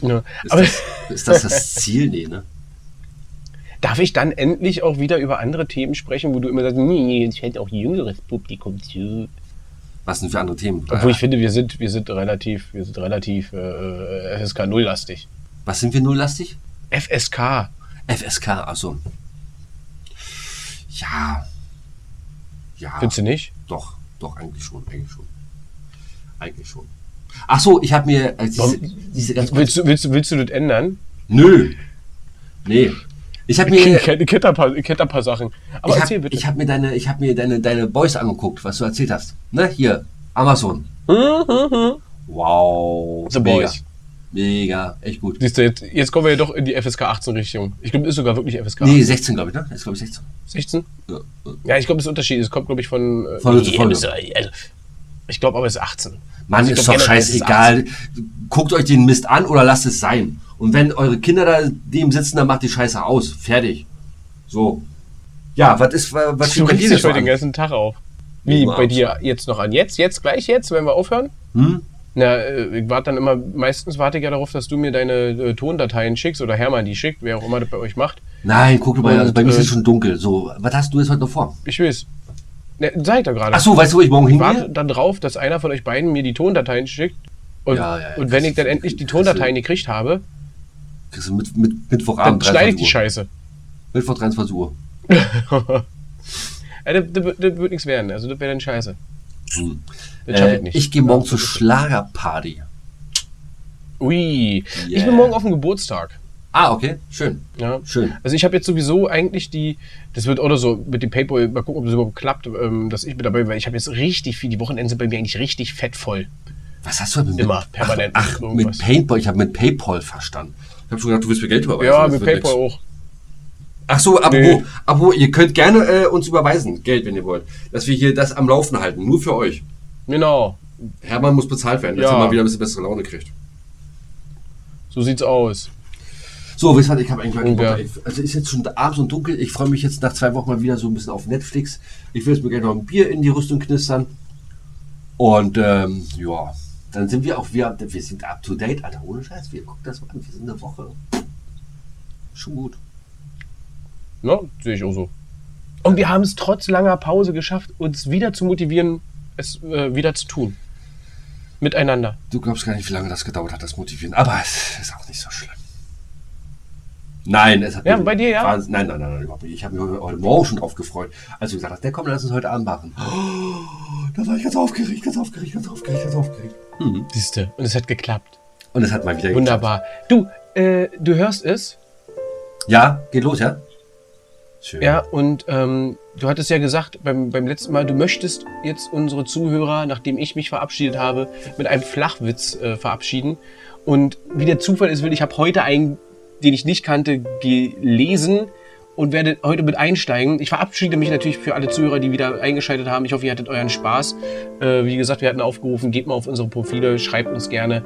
Ja. Ist, Aber das, ist das das Ziel? Nee, ne? darf ich dann endlich auch wieder über andere Themen sprechen, wo du immer sagst, nee, es hört auch jüngeres Publikum zu. Was sind für andere Themen? Obwohl Äh, ich finde, wir sind, wir sind relativ, wir sind relativ äh, FSK 0 lastig. was sind wir nulllastig? FSK. FSK, achso. Ja. Ja. Findest du nicht? Doch, doch, eigentlich schon, eigentlich schon. Eigentlich schon. Ach so, ich habe mir äh, diese, diese ganz Willst du, willst, du- willst du das ändern? Nö. Nee. Ich habe mir, kenn ein, paar- ich kenn ein paar Sachen. Aber ich erzähl hab, bitte. ich hab mir deine, ich habe mir deine, deine Boys angeguckt, was du erzählt hast. Ne, hier, Amazon. Wow. The mega. Boys. Mega, echt gut. Siehst du, jetzt, jetzt kommen wir ja doch in die FSK 18 Richtung. Ich glaube, ist sogar wirklich FSK Nee, 16, glaube ich, ne? Ist, glaube ich, 16. 16. Ja, ja. Ich glaube, das ist Unterschied. Es kommt, glaube ich, von. Folge zu Folge. Also, ich glaube aber, es ist 18. Mann, Also, ist doch scheißegal. Guckt euch den Mist an oder lasst es sein. Und wenn eure Kinder da dem sitzen, dann macht die Scheiße aus. Fertig. So. Ja, was ist, was 18. steht Du regst dich heute den an? ganzen Tag auf. Wie, Immer bei dir jetzt noch an? Jetzt? Jetzt? Gleich jetzt, wenn wir aufhören? Hm? Na, äh, ich warte dann immer, meistens warte ich ja darauf, dass du mir deine äh, Tondateien schickst oder Hermann die schickt, wer auch immer das bei euch macht. Nein, guck mal, also bei mir ist äh, es schon dunkel. So, was hast du jetzt heute noch vor? Ich weiß. Ne, sag ich da gerade. Ach so, weißt du, wo ich morgen Ich warte hingehe? dann drauf, dass einer von euch beiden mir die Tondateien schickt. Und, Ja, ja, und wenn ich dann endlich die Tondateien gekriegt habe, Kriegst du mit, mit, dann Mittwochabend schneide ich 23 die Uhr. Scheiße. Mittwoch 23 Uhr. Ja, das, das, wird- das wird nichts werden. Also das wäre dann scheiße. Hm. Das schaff Äh, ich nicht. ich gehe morgen Ja, zur Schlagerparty. Ui. Ich Yeah. bin morgen auf dem Geburtstag. Ah, okay. Schön. Ja. Schön. Also ich habe jetzt sowieso eigentlich die, das wird oder so mit dem Paypal, mal gucken, ob das überhaupt klappt, ähm, dass ich mit dabei bin, weil ich habe jetzt richtig viel, die Wochenende sind bei mir eigentlich richtig fett voll. Was hast du denn mit Immer, permanent Ach, ach mit Paintball. Ich habe mit Paypal verstanden. Ich habe schon gedacht, du willst mir Geld überweisen. Ja, mit Paypal nix. auch. Ach so, apropos, Nee. apropos, ihr könnt gerne äh, uns überweisen, Geld, wenn ihr wollt. Dass wir hier das am Laufen halten. Nur für euch. Genau, Hermann muss bezahlt werden, dass Ja. er mal wieder ein bisschen bessere Laune kriegt. so sieht's aus. So, wisst ihr, ich habe eigentlich heute Und Bock, ja. ey. Also ist jetzt schon abends und dunkel. Ich freue mich jetzt nach zwei Wochen mal wieder so ein bisschen auf Netflix. Ich will jetzt mir gerne noch ein Bier in die Rüstung knistern. Und ähm, ja, dann sind wir auch wieder, wir sind up to date, Alter, ohne Scheiß. Wir gucken das mal an, wir sind eine Woche. Schon gut. Ne? Sehe ich auch so. Und wir haben es trotz langer Pause geschafft, uns wieder zu motivieren, es äh, wieder zu tun. Miteinander. Du glaubst gar nicht, wie lange das gedauert hat, das Motivieren. Aber es ist auch nicht so schlimm. Nein, es hat Ja, bei dir, ja? Wahnsinn- Nein, nein, nein, nein, überhaupt nicht. Ich habe mich heute, Morgen schon drauf gefreut, als du gesagt hast, der kommt, lass uns heute Abend machen. Oh, da war ich ganz aufgeregt, ganz aufgeregt, ganz aufgeregt, ganz aufgeregt. Mhm. Siehste. Und es hat geklappt. Und es hat mal wieder Wunderbar. Du, äh, du hörst es. geklappt. Ja, geht los, ja? Schön. Ja, und ähm, du hattest ja gesagt beim, beim letzten Mal, du möchtest jetzt unsere Zuhörer, nachdem ich mich verabschiedet habe, mit einem Flachwitz äh, verabschieden. Und wie der Zufall ist, will ich habe heute einen, den ich nicht kannte, gelesen und werde heute mit einsteigen. Ich verabschiede mich natürlich für alle Zuhörer, die wieder eingeschaltet haben. Ich hoffe, ihr hattet euren Spaß. Äh, wie gesagt, wir hatten aufgerufen, geht mal auf unsere Profile, schreibt uns gerne.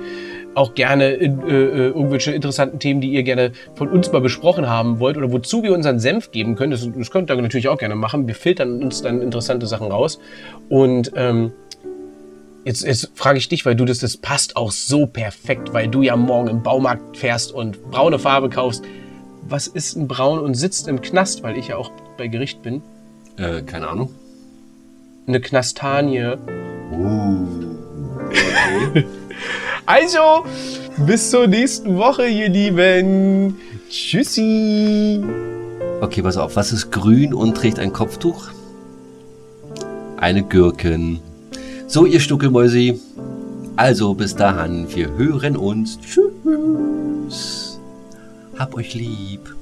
Auch gerne in, äh, äh, irgendwelche interessanten Themen, die ihr gerne von uns mal besprochen haben wollt oder wozu wir unseren Senf geben können. Das, das könnt ihr natürlich auch gerne machen. Wir filtern uns dann interessante Sachen raus. Und ähm, Jetzt, jetzt frage ich dich, weil du das, das passt auch so perfekt, weil du ja morgen im Baumarkt fährst und braune Farbe kaufst was ist ein Braun und sitzt im Knast, weil ich ja auch bei Gericht bin? Äh, keine Ahnung. Eine Knastanie. Uh. Okay. Also, bis zur nächsten Woche, ihr Lieben. Tschüssi. okay, pass auf. Was ist grün und trägt ein Kopftuch? Eine Gürken. So, ihr Stuckelmäusi. Also, bis dahin. Wir hören uns. Tschüss. Hab euch lieb.